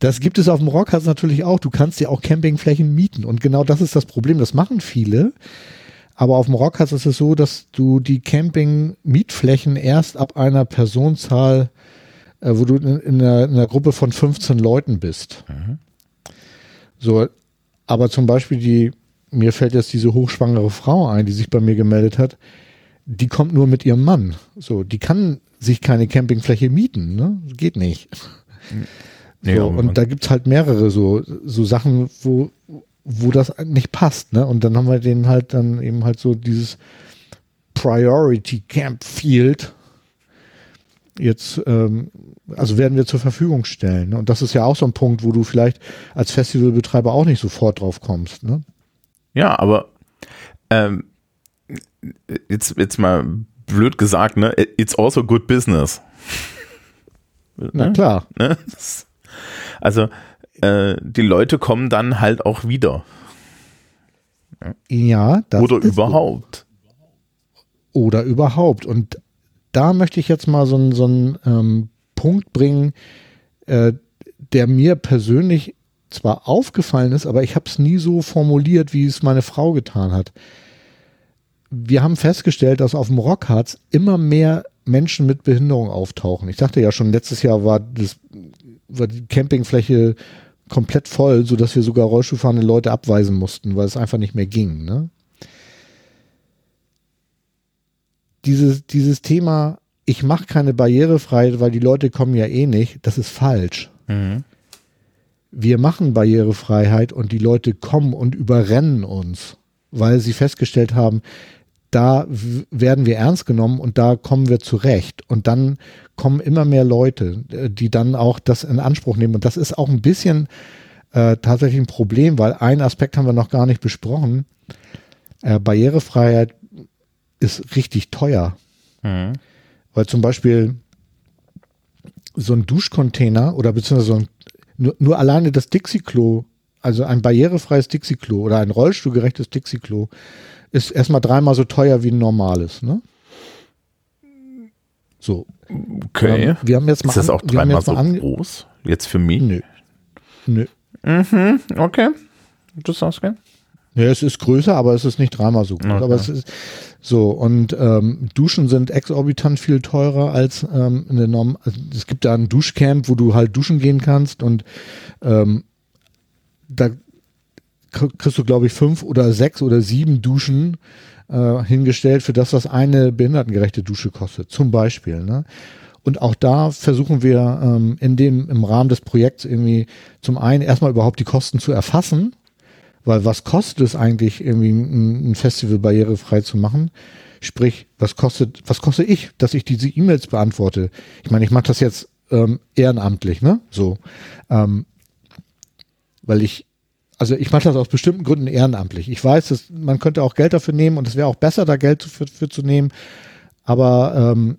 Das gibt es auf dem Rockharz natürlich auch. Du kannst dir auch Campingflächen mieten. Und genau das ist das Problem. Das machen viele. Aber auf dem Rockharz ist es so, dass du die Camping-Mietflächen erst ab einer Personenzahl, äh, wo du in, in, einer, in, einer, Gruppe von 15 Leuten bist. Mhm. So, aber zum Beispiel die, mir fällt jetzt diese hochschwangere Frau ein, die sich bei mir gemeldet hat, die kommt nur mit ihrem Mann. So, die kann sich keine Campingfläche mieten, ne? Geht nicht. Nee, so, und da gibt's halt mehrere so, so Sachen, wo, wo das nicht passt, ne? Und dann haben wir denen halt dann eben halt so dieses Priority Camp Field jetzt, ähm, also werden wir zur Verfügung stellen. Ne? Und das ist ja auch so ein Punkt, wo du vielleicht als Festivalbetreiber auch nicht sofort drauf kommst. Ne? Ja, aber ähm, jetzt, jetzt mal blöd gesagt, ne? It's also good business. Na ne? klar. Ne? Also äh, die Leute kommen dann halt auch wieder. Ja, das Oder überhaupt. Oder überhaupt. Und da möchte ich jetzt mal so, einen, so einen ähm, Punkt bringen, äh, der mir persönlich zwar aufgefallen ist, aber ich habe es nie so formuliert, wie es meine Frau getan hat. Wir haben festgestellt, dass auf dem Rockharz immer mehr Menschen mit Behinderung auftauchen. Ich dachte ja schon, letztes Jahr war, das, war die Campingfläche komplett voll, sodass wir sogar Rollstuhlfahrende Leute abweisen mussten, weil es einfach nicht mehr ging. Ne? dieses, dieses Thema, ich mache keine Barrierefreiheit, weil die Leute kommen ja eh nicht, das ist falsch. Mhm. Wir machen Barrierefreiheit und die Leute kommen und überrennen uns, weil sie festgestellt haben, da werden wir ernst genommen und da kommen wir zurecht. Und dann kommen immer mehr Leute, äh, die dann auch das in Anspruch nehmen. Und das ist auch ein bisschen äh, tatsächlich ein Problem, weil ein Aspekt haben wir noch gar nicht besprochen. Äh, Barrierefreiheit ist richtig teuer. Mhm. Weil zum Beispiel so ein Duschcontainer oder beziehungsweise so ein, nur, nur alleine das Dixie-Klo, also ein barrierefreies Dixie-Klo oder ein rollstuhlgerechtes Dixie-Klo, ist erstmal dreimal so teuer wie ein normales, ne? So. Okay. Wir haben jetzt mal ist das auch dreimal so groß? Jetzt für mich? Nö. Nö. Mhm, okay. Du sagst gern. Ja, es ist größer, aber es ist nicht dreimal so groß. Okay. Aber es ist so und ähm, Duschen sind exorbitant viel teurer als ähm, eine Norm. Also es gibt da ein Duschcamp, wo du halt duschen gehen kannst und ähm, da kriegst du glaube ich fünf oder sechs oder sieben Duschen äh, hingestellt für das, was eine behindertengerechte Dusche kostet, zum Beispiel. Ne? Und auch da versuchen wir ähm, in dem, im Rahmen des Projekts irgendwie zum einen erstmal überhaupt die Kosten zu erfassen weil was kostet es eigentlich, irgendwie ein Festival barrierefrei zu machen? Sprich, was kostet, was kostet ich, dass ich diese E-Mails beantworte? Ich meine, ich mache das jetzt ähm, ehrenamtlich, ne? So. Ähm, weil ich, also ich mache das aus bestimmten Gründen ehrenamtlich. Ich weiß, dass man könnte auch Geld dafür nehmen und es wäre auch besser, da Geld für, für zu nehmen. Aber ähm,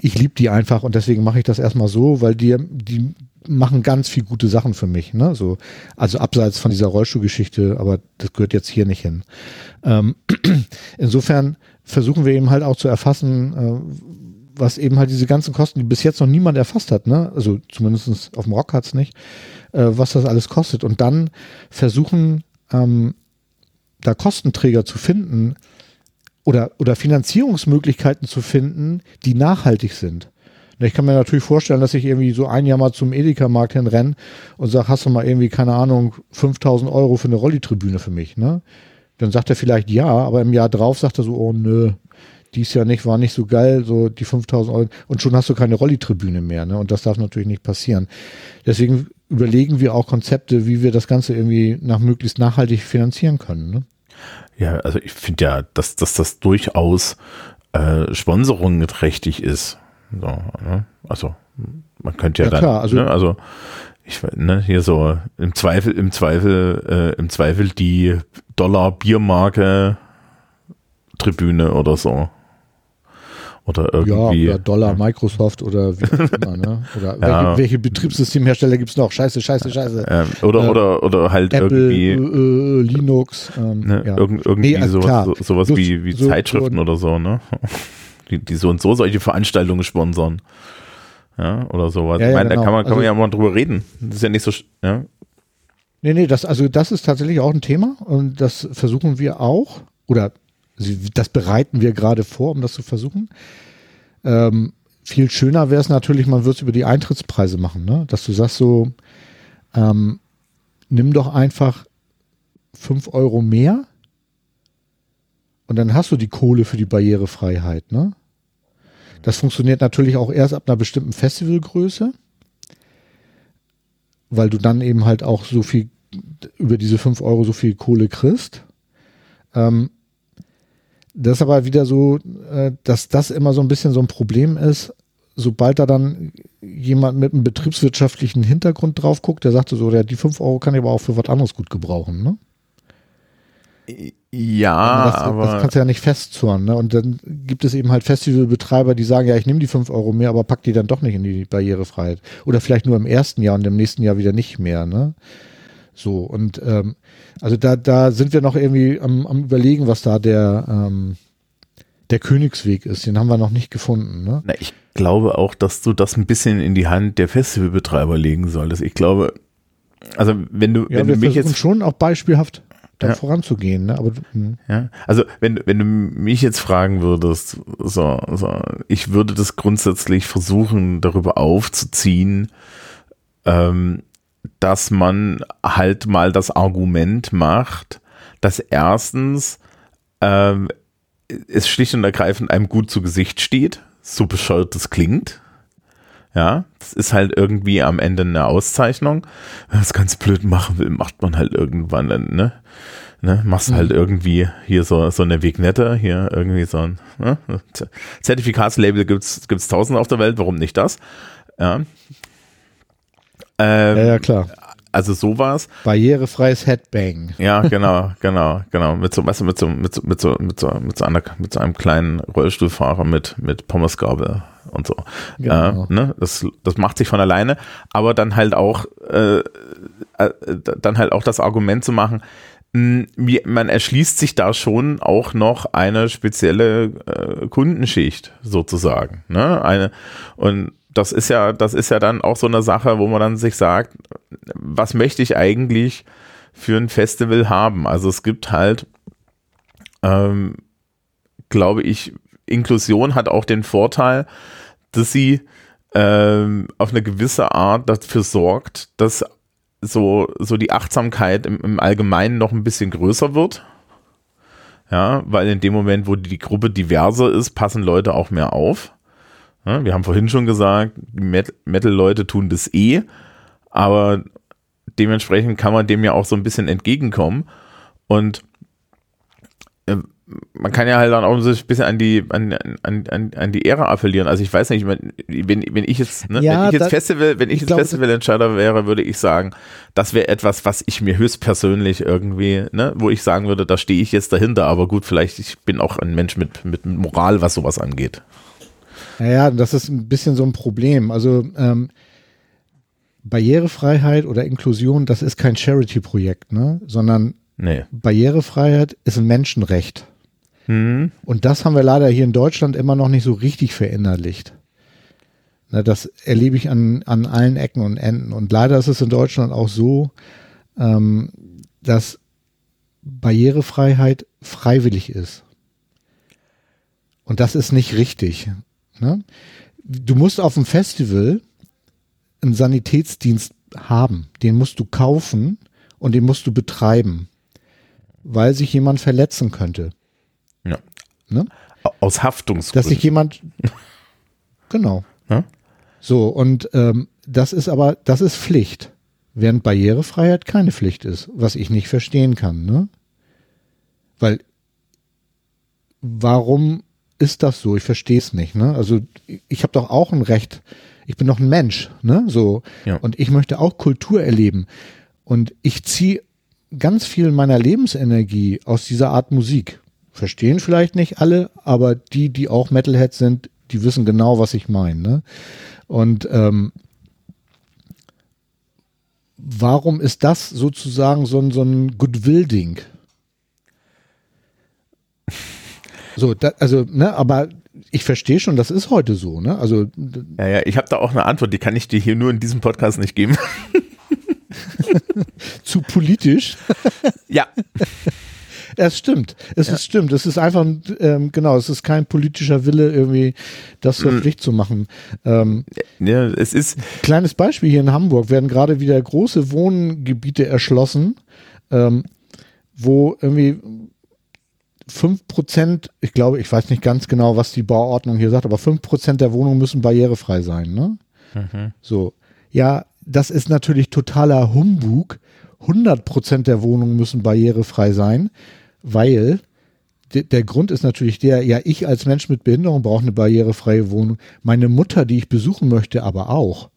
ich liebe die einfach und deswegen mache ich das erstmal so, weil die, die machen ganz viel gute Sachen für mich. Ne? So, also abseits von dieser Rollstuhlgeschichte, aber das gehört jetzt hier nicht hin. Ähm, insofern versuchen wir eben halt auch zu erfassen, äh, was eben halt diese ganzen Kosten, die bis jetzt noch niemand erfasst hat, ne? also zumindest auf dem Rock hat's nicht, äh, was das alles kostet. Und dann versuchen, ähm, da Kostenträger zu finden oder, oder Finanzierungsmöglichkeiten zu finden, die nachhaltig sind. Ich kann mir natürlich vorstellen, dass ich irgendwie so ein Jahr mal zum Edeka-Markt hinrenne und sage, hast du mal irgendwie, keine Ahnung, 5000 Euro für eine Rolli-Tribüne für mich, ne? Dann sagt er vielleicht ja, aber im Jahr drauf sagt er so, oh nö, dies Jahr nicht, war nicht so geil, so die 5000 Euro und schon hast du keine Rolli-Tribüne mehr, ne? Und das darf natürlich nicht passieren. Deswegen überlegen wir auch Konzepte, wie wir das Ganze irgendwie nach möglichst nachhaltig finanzieren können, ne? Ja, also ich finde ja, dass, dass das durchaus äh, sponsorungträchtig ist. So, ne? Also man könnte ja, ja dann, klar, also, ne? also ich ne, hier so im Zweifel, im Zweifel, äh, im Zweifel die Dollar Biermarke Tribüne oder so. Oder irgendwie. Ja, oder Dollar, Microsoft oder wie auch immer, ne? Oder Ja. welche, welche Betriebssystemhersteller gibt's noch? Scheiße, scheiße, scheiße. Ähm, oder, Äh, oder, oder halt Apple, irgendwie. äh, äh, Linux. Ähm, Ne, ja. irgend, irgendwie Nee, also sowas, klar. so, sowas Bloß wie, wie so- Zeitschriften so- oder so, ne? Die, die so und so solche Veranstaltungen sponsern. Ja, oder sowas. Ja, ich meine, da genau. kann man, kann man Also- ja mal drüber reden. Das ist ja nicht so, ja. Nee, nee, das, also das ist tatsächlich auch ein Thema und das versuchen wir auch, oder das bereiten wir gerade vor, um das zu versuchen. Ähm, viel schöner wäre es natürlich, man würde es über die Eintrittspreise machen, ne? dass du sagst so, ähm, nimm doch einfach fünf Euro mehr und dann hast du die Kohle für die Barrierefreiheit. Ne? Das funktioniert natürlich auch erst ab einer bestimmten Festivalgröße weil du dann eben halt auch so viel über diese 5 Euro so viel Kohle kriegst. Ähm, das ist aber wieder so, äh, dass das immer so ein bisschen so ein Problem ist, sobald da dann jemand mit einem betriebswirtschaftlichen Hintergrund drauf guckt, der sagte so, ja, die 5 Euro kann ich aber auch für was anderes gut gebrauchen. Ne? Ja, das, aber. das kannst du ja nicht festzurren. Ne? Und dann gibt es eben halt Festivalbetreiber, die sagen, ja, ich nehme die 5 Euro mehr, aber pack die dann doch nicht in die Barrierefreiheit. Oder vielleicht nur im ersten Jahr und im nächsten Jahr wieder nicht mehr. Ne? So, und ähm, also da, da sind wir noch irgendwie am, am überlegen, was da der, ähm, der Königsweg ist. Den haben wir noch nicht gefunden. Ne? Na, ich glaube auch, dass du das ein bisschen in die Hand der Festivalbetreiber legen solltest. Ich glaube, also wenn du, Ja, wenn wir du mich jetzt schon auch beispielhaft da Ja. voranzugehen. Ne? Aber hm. Ja, also wenn, wenn du mich jetzt fragen würdest, so, so, ich würde das grundsätzlich versuchen, darüber aufzuziehen, ähm, dass man halt mal das Argument macht, dass erstens ähm, es schlicht und ergreifend einem gut zu Gesicht steht, so bescheuert das klingt. Ja, das ist halt irgendwie am Ende eine Auszeichnung. Wenn man es ganz blöd machen will, macht man halt irgendwann ne? ne? Machst halt irgendwie hier so, so eine Vignette, hier irgendwie so ein ne? Zertifikatslabel gibt's gibt's tausend auf der Welt, warum nicht das? Ja. Ähm, ja, ja, klar. Also sowas. Barrierefreies Headbang. Ja, genau, genau, genau. Mit so, weißt du, mit so, mit so, mit so, mit so, mit so, einer, mit so einem kleinen Rollstuhlfahrer mit, mit Pommesgabel und so. Genau. Äh, ne? das, das macht sich von alleine, aber dann halt auch, äh, äh, dann halt auch das Argument zu machen, mh, wie- man erschließt sich da schon auch noch eine spezielle äh, Kundenschicht sozusagen. Ne? Eine, und das ist ja, das ist ja dann auch so eine Sache, wo man dann sich sagt, was möchte ich eigentlich für ein Festival haben? Also es gibt halt, ähm, glaube ich, Inklusion hat auch den Vorteil, dass sie ähm, auf eine gewisse Art dafür sorgt, dass so, so die Achtsamkeit im, im Allgemeinen noch ein bisschen größer wird. Ja, weil in dem Moment, wo die Gruppe diverser ist, passen Leute auch mehr auf. Wir haben vorhin schon gesagt, Metal-Leute tun das eh, aber dementsprechend kann man dem ja auch so ein bisschen entgegenkommen. Und äh, man kann ja halt dann auch so ein bisschen an die, an, an, an, an die Ehre appellieren. Also ich weiß nicht, wenn, wenn ich jetzt, ne, Ja, wenn ich jetzt da- Festival, wenn ich jetzt Festivalentscheider wäre, würde ich sagen, das wäre etwas, was ich mir höchstpersönlich irgendwie, ne, wo ich sagen würde, da stehe ich jetzt dahinter, aber gut, vielleicht, ich bin auch ein Mensch mit, mit Moral, was sowas angeht. Naja, das ist ein bisschen so ein Problem. Also ähm, Barrierefreiheit oder Inklusion, das ist kein Charity-Projekt, ne? sondern Nee. Barrierefreiheit ist ein Menschenrecht. Hm. Und das haben wir leider hier in Deutschland immer noch nicht so richtig verinnerlicht. Na, das erlebe ich an, an allen Ecken und Enden. Und leider ist es in Deutschland auch so, ähm, dass Barrierefreiheit freiwillig ist. Und das ist nicht richtig. Ne? Du musst auf dem Festival einen Sanitätsdienst haben. Den musst du kaufen und den musst du betreiben, weil sich jemand verletzen könnte. Ja. Ne? Aus Dass Haftungsgründen. sich jemand. Genau. Ja? So, und ähm, das ist aber, das ist Pflicht. Während Barrierefreiheit keine Pflicht ist, was ich nicht verstehen kann, ne? Weil warum ist das so? Ich verstehe es nicht, ne? Also ich habe doch auch ein Recht. Ich bin doch ein Mensch, ne? So. Ja. Und ich möchte auch Kultur erleben. Und ich ziehe ganz viel meiner Lebensenergie aus dieser Art Musik. Verstehen vielleicht nicht alle, aber die, die auch Metalheads sind, die wissen genau, was ich meine. Ne? Und ähm, warum ist das sozusagen so ein, so ein Goodwill-Ding? So, da, also, ne, aber ich verstehe schon, das ist heute so, ne? Also ja, ja, ich habe da auch eine Antwort, die kann ich dir hier nur in diesem Podcast nicht geben. Zu politisch? ja. Es stimmt. Es ja. ist stimmt. Es ist einfach, ähm, genau, es ist kein politischer Wille, irgendwie das zur mhm. Pflicht zu machen. Ähm, ja, es ist. Kleines Beispiel hier in Hamburg werden gerade wieder große Wohngebiete erschlossen, ähm, wo irgendwie fünf Prozent, ich glaube, ich weiß nicht ganz genau, was die Bauordnung hier sagt, aber fünf Prozent der Wohnungen müssen barrierefrei sein, ne? Mhm. So. Ja, das ist natürlich totaler Humbug. 100 Prozent der Wohnungen müssen barrierefrei sein, weil der Grund ist natürlich der, ja, ich als Mensch mit Behinderung brauche eine barrierefreie Wohnung. Meine Mutter, die ich besuchen möchte, aber auch.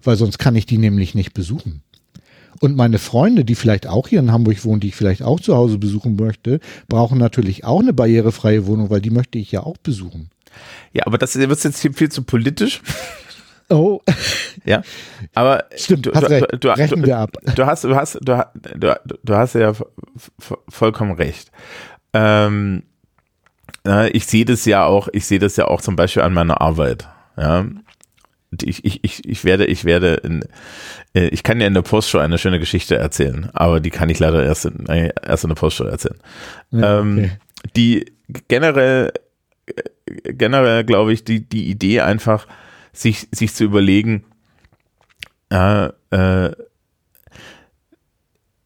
Weil sonst kann ich die nämlich nicht besuchen. Und meine Freunde, die vielleicht auch hier in Hamburg wohnen, die ich vielleicht auch zu Hause besuchen möchte, brauchen natürlich auch eine barrierefreie Wohnung, weil die möchte ich ja auch besuchen. Ja, aber das wird jetzt hier viel zu politisch. Oh. Ja. Aber stimmt, du, hast recht. Du, du, Rechnen wir ab. Du hast, du hast, du, du, du hast ja vollkommen recht. Ähm, ich sehe das ja auch, ich sehe das ja auch zum Beispiel an meiner Arbeit. Ja ich, ich, ich, ich werde, ich werde, in, äh, ich kann ja in der Postshow eine schöne Geschichte erzählen, aber die kann ich leider erst in, äh, erst in der Postshow erzählen. Ja, ähm, okay. ähm, die generell, äh, generell glaube ich, die, die Idee einfach, sich, sich zu überlegen, äh, äh,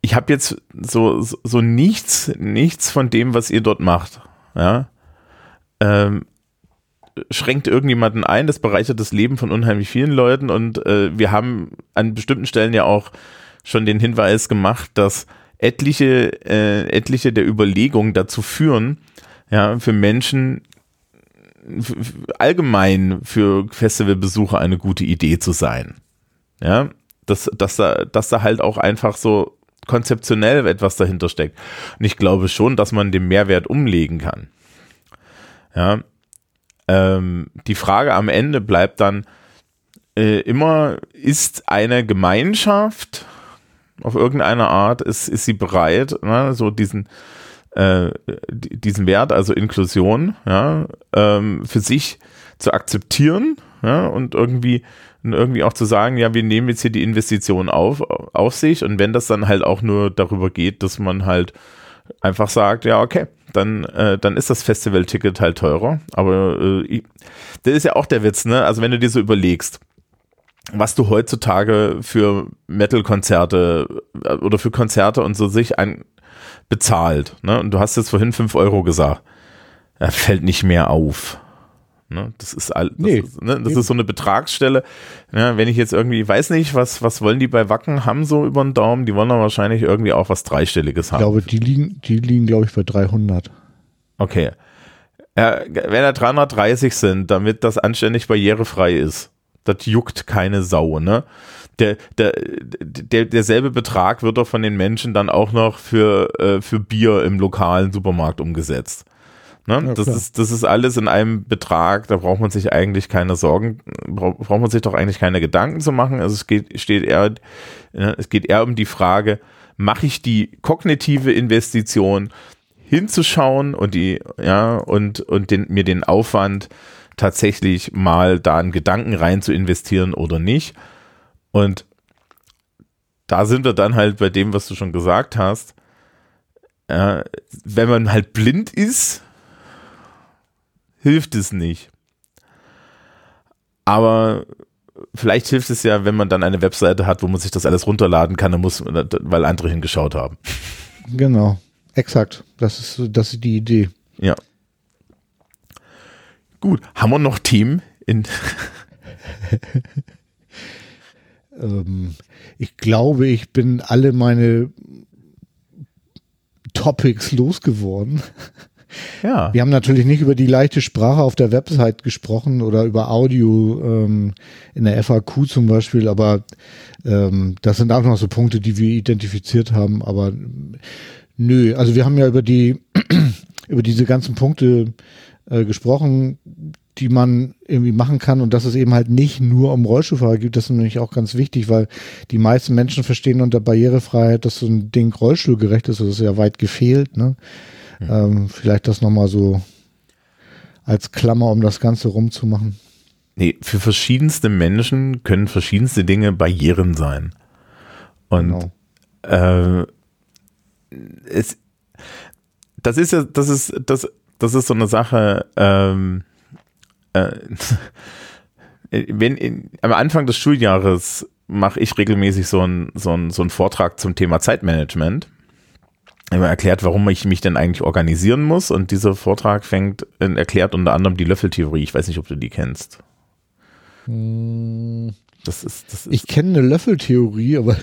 ich habe jetzt so, so, so nichts, nichts von dem, was ihr dort macht. Ja. Ähm, schränkt irgendjemanden ein, das bereichert das Leben von unheimlich vielen Leuten und äh, wir haben an bestimmten Stellen ja auch schon den Hinweis gemacht, dass etliche, äh, etliche der Überlegungen dazu führen, ja, für Menschen allgemein für Festivalbesucher eine gute Idee zu sein. Ja, dass, dass, da, dass da halt auch einfach so konzeptionell etwas dahinter steckt. Und ich glaube schon, dass man den Mehrwert umlegen kann. Ja, ähm, die Frage am Ende bleibt dann äh, immer, ist eine Gemeinschaft auf irgendeine Art, ist, ist sie bereit, ne, so diesen, äh, diesen Wert, also Inklusion, ja, ähm, für sich zu akzeptieren ja, und irgendwie irgendwie auch zu sagen, ja, wir nehmen jetzt hier die Investition auf, auf sich und wenn das dann halt auch nur darüber geht, dass man halt einfach sagt, ja, okay, dann, äh, dann ist das Festivalticket halt teurer. Aber äh, das ist ja auch der Witz, ne? Also wenn du dir so überlegst, was du heutzutage für Metal-Konzerte äh, oder für Konzerte und so sich ein bezahlt, ne? Und du hast jetzt vorhin 5 Euro gesagt. Er fällt nicht mehr auf. Ne? Das ist all, das, nee, ist, ne? das ist so eine Betragsstelle. Ja, wenn ich jetzt irgendwie, weiß nicht, was, was wollen die bei Wacken haben so über den Daumen, die wollen dann wahrscheinlich irgendwie auch was Dreistelliges haben. Ich glaube, die liegen, die liegen, glaube ich, bei 300. Okay. Ja, wenn er 330 sind, damit das anständig barrierefrei ist, das juckt keine Sau, ne? Der, der, der, derselbe Betrag wird doch von den Menschen dann auch noch für, äh, für Bier im lokalen Supermarkt umgesetzt. Ne? Ja, das, ist, das ist alles in einem Betrag, da braucht man sich eigentlich keine Sorgen, braucht man sich doch eigentlich keine Gedanken zu machen. Also es geht, steht eher, ne, es geht eher um die Frage, mache ich die kognitive Investition hinzuschauen und die, ja, und, und den, mir den Aufwand tatsächlich mal da einen Gedanken rein zu investieren oder nicht. Und da sind wir dann halt bei dem, was du schon gesagt hast. Ja, wenn man halt blind ist, hilft es nicht. Aber vielleicht hilft es ja, wenn man dann eine Webseite hat, wo man sich das alles runterladen kann, muss, weil andere hingeschaut haben. Genau, exakt. Das ist, das ist die Idee. Ja. Gut, haben wir noch Themen in. ähm, ich glaube, ich bin alle meine Topics losgeworden. Ja. Wir haben natürlich nicht über die leichte Sprache auf der Website gesprochen oder über Audio ähm, in der FAQ zum Beispiel, aber ähm, das sind auch noch so Punkte, die wir identifiziert haben. Aber nö, also wir haben ja über die über diese ganzen Punkte äh, gesprochen. die man irgendwie machen kann und dass es eben halt nicht nur um Rollstuhlfahrer gibt, das ist nämlich auch ganz wichtig, weil die meisten Menschen verstehen unter Barrierefreiheit, dass so ein Ding rollstuhlgerecht ist, das ist ja weit gefehlt. Ne? Mhm. Ähm, vielleicht das nochmal so als Klammer, um das Ganze rumzumachen. Nee, für verschiedenste Menschen können verschiedenste Dinge Barrieren sein. Und genau. äh, es, das ist ja, das ist, das, das ist so eine Sache, ähm, äh, wenn in, am Anfang des Schuljahres mache ich regelmäßig so einen so ein, so ein Vortrag zum Thema Zeitmanagement. Erklärt, warum ich mich denn eigentlich organisieren muss. Und dieser Vortrag fängt, erklärt unter anderem die Löffeltheorie. Ich weiß nicht, ob du die kennst. Hm. Das ist, das ist ich kenne eine Löffeltheorie, aber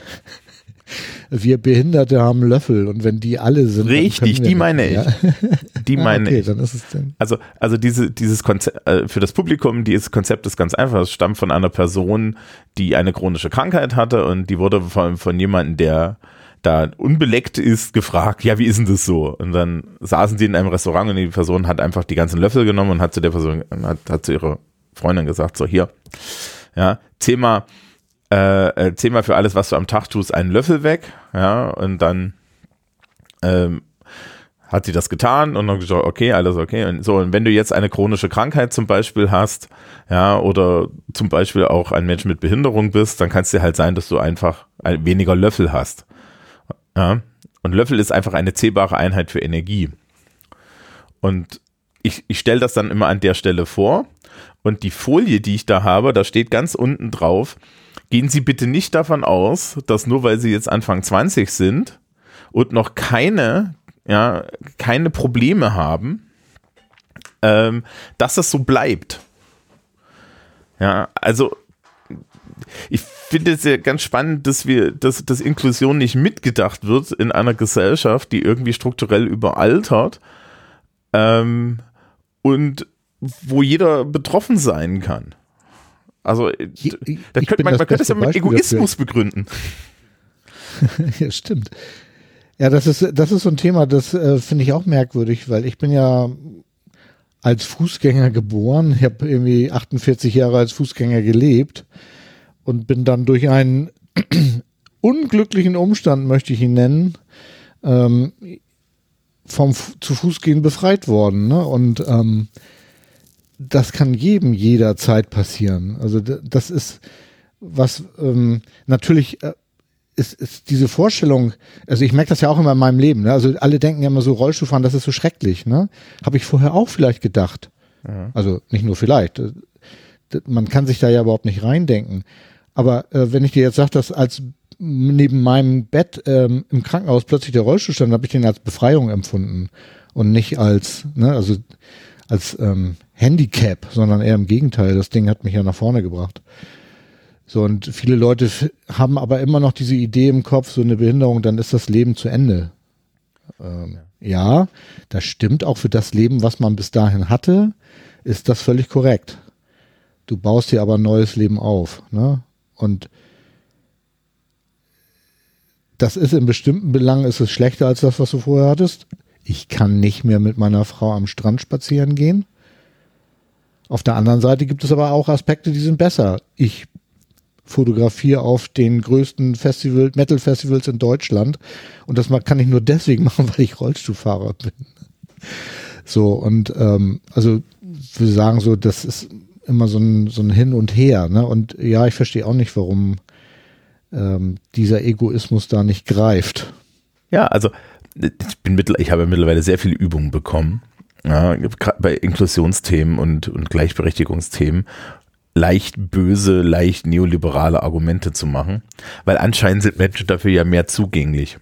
wir Behinderte haben Löffel und wenn die alle sind. Richtig, die meine ich. Ja. Die ah, meine okay, ich. Dann ist es denn. Also, also diese, dieses Konzept, äh, für das Publikum, dieses Konzept ist ganz einfach. Es stammt von einer Person, die eine chronische Krankheit hatte und die wurde von, von jemandem, der da unbeleckt ist, gefragt, ja, wie ist denn das so? Und dann saßen sie in einem Restaurant und die Person hat einfach die ganzen Löffel genommen und hat zu der Person, hat, hat zu ihrer Freundin gesagt, so hier, ja, Thema, äh, äh, zehnmal für alles, was du am Tag tust, einen Löffel weg, ja, und dann ähm, hat sie das getan und dann gesagt, okay, alles okay. Und so, und wenn du jetzt eine chronische Krankheit zum Beispiel hast, ja, oder zum Beispiel auch ein Mensch mit Behinderung bist, dann kann es dir halt sein, dass du einfach weniger Löffel hast. Ja. Und Löffel ist einfach eine zählbare Einheit für Energie. Und ich, ich stelle das dann immer an der Stelle vor. Und die Folie, die ich da habe, da steht ganz unten drauf, gehen Sie bitte nicht davon aus, dass nur weil Sie jetzt Anfang 20 sind und noch keine, ja, keine Probleme haben, ähm, dass das so bleibt. Ja, also ich finde es ja ganz spannend, dass wir, dass, dass Inklusion nicht mitgedacht wird in einer Gesellschaft, die irgendwie strukturell überaltert ähm, und wo jeder betroffen sein kann. Also, ich, da könnte man, man könnte es ja mit Egoismus dafür. begründen. ja, stimmt. Ja, das ist, das ist so ein Thema, das äh, finde ich auch merkwürdig, weil ich bin ja als Fußgänger geboren, ich habe irgendwie 48 Jahre als Fußgänger gelebt und bin dann durch einen unglücklichen Umstand, möchte ich ihn nennen, ähm, vom zu Fuß gehen befreit worden. Ne? Und ähm, das kann jedem jederzeit passieren. Also das ist was ähm, natürlich äh, ist, ist diese Vorstellung, also ich merke das ja auch immer in meinem Leben, ne? also alle denken ja immer so Rollstuhlfahren, das ist so schrecklich, ne? Habe ich vorher auch vielleicht gedacht. Ja. Also nicht nur vielleicht. Äh, man kann sich da ja überhaupt nicht reindenken. Aber äh, wenn ich dir jetzt sage, dass als neben meinem Bett ähm, im Krankenhaus plötzlich der Rollstuhl stand, habe ich den als Befreiung empfunden und nicht als, ne, also als ähm, Handicap, sondern eher im Gegenteil. Das Ding hat mich ja nach vorne gebracht. So, und viele Leute haben aber immer noch diese Idee im Kopf, so eine Behinderung, dann ist das Leben zu Ende. Ähm, ja, das stimmt auch für das Leben, was man bis dahin hatte, ist das völlig korrekt. Du baust dir aber ein neues Leben auf. Ne? Und das ist in bestimmten Belangen ist es schlechter als das, was du vorher hattest. Ich kann nicht mehr mit meiner Frau am Strand spazieren gehen. Auf der anderen Seite gibt es aber auch Aspekte, die sind besser. Ich fotografiere auf den größten Festival, Metal-Festivals in Deutschland und das kann ich nur deswegen machen, weil ich Rollstuhlfahrer bin. So, und ähm, also wir sagen so, das ist immer so ein, so ein Hin und Her. Ne? Und ja, ich verstehe auch nicht, warum ähm, dieser Egoismus da nicht greift. Ja, also ich bin mittel, ich habe mittlerweile sehr viele Übungen bekommen ja, bei Inklusionsthemen und, und Gleichberechtigungsthemen leicht böse, leicht neoliberale Argumente zu machen, weil anscheinend sind Menschen dafür ja mehr zugänglich.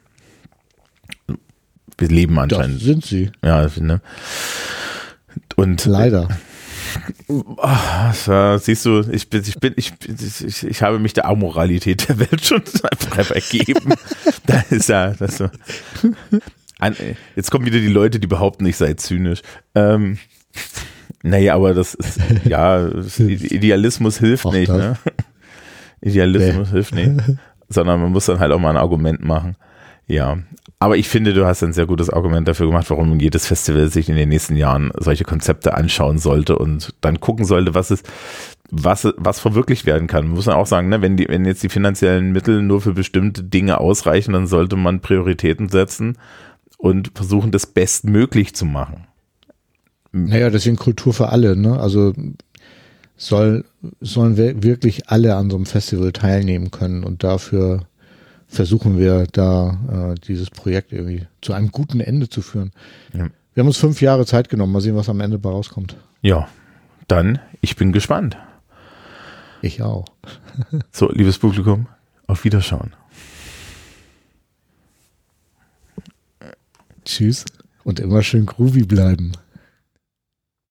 Wir leben anscheinend. Das sind sie. Ja, ne? Und leider. Oh, siehst du, ich bin, ich bin, ich, ich, ich habe mich der Amoralität der Welt schon einfach ergeben. da ist ja, das so. Jetzt kommen wieder die Leute, die behaupten, ich sei zynisch. Ähm, naja, aber das ist, ja, Idealismus hilft auch nicht, ne? Idealismus nee. hilft nicht. Sondern man muss dann halt auch mal ein Argument machen. Ja, aber ich finde, du hast ein sehr gutes Argument dafür gemacht, warum jedes Festival sich in den nächsten Jahren solche Konzepte anschauen sollte und dann gucken sollte, was es, was, was verwirklicht werden kann. Muss man auch sagen, ne, wenn die, wenn jetzt die finanziellen Mittel nur für bestimmte Dinge ausreichen, dann sollte man Prioritäten setzen und versuchen, das bestmöglich zu machen. Naja, deswegen Kultur für alle, ne? Also soll, sollen wir wirklich alle an so einem Festival teilnehmen können und dafür versuchen wir da äh, dieses Projekt irgendwie zu einem guten Ende zu führen. Ja. Wir haben uns fünf Jahre Zeit genommen. Mal sehen, was am Ende bei rauskommt. Ja, dann, ich bin gespannt. Ich auch. so, liebes Publikum, auf Wiederschauen. Tschüss und immer schön groovy bleiben.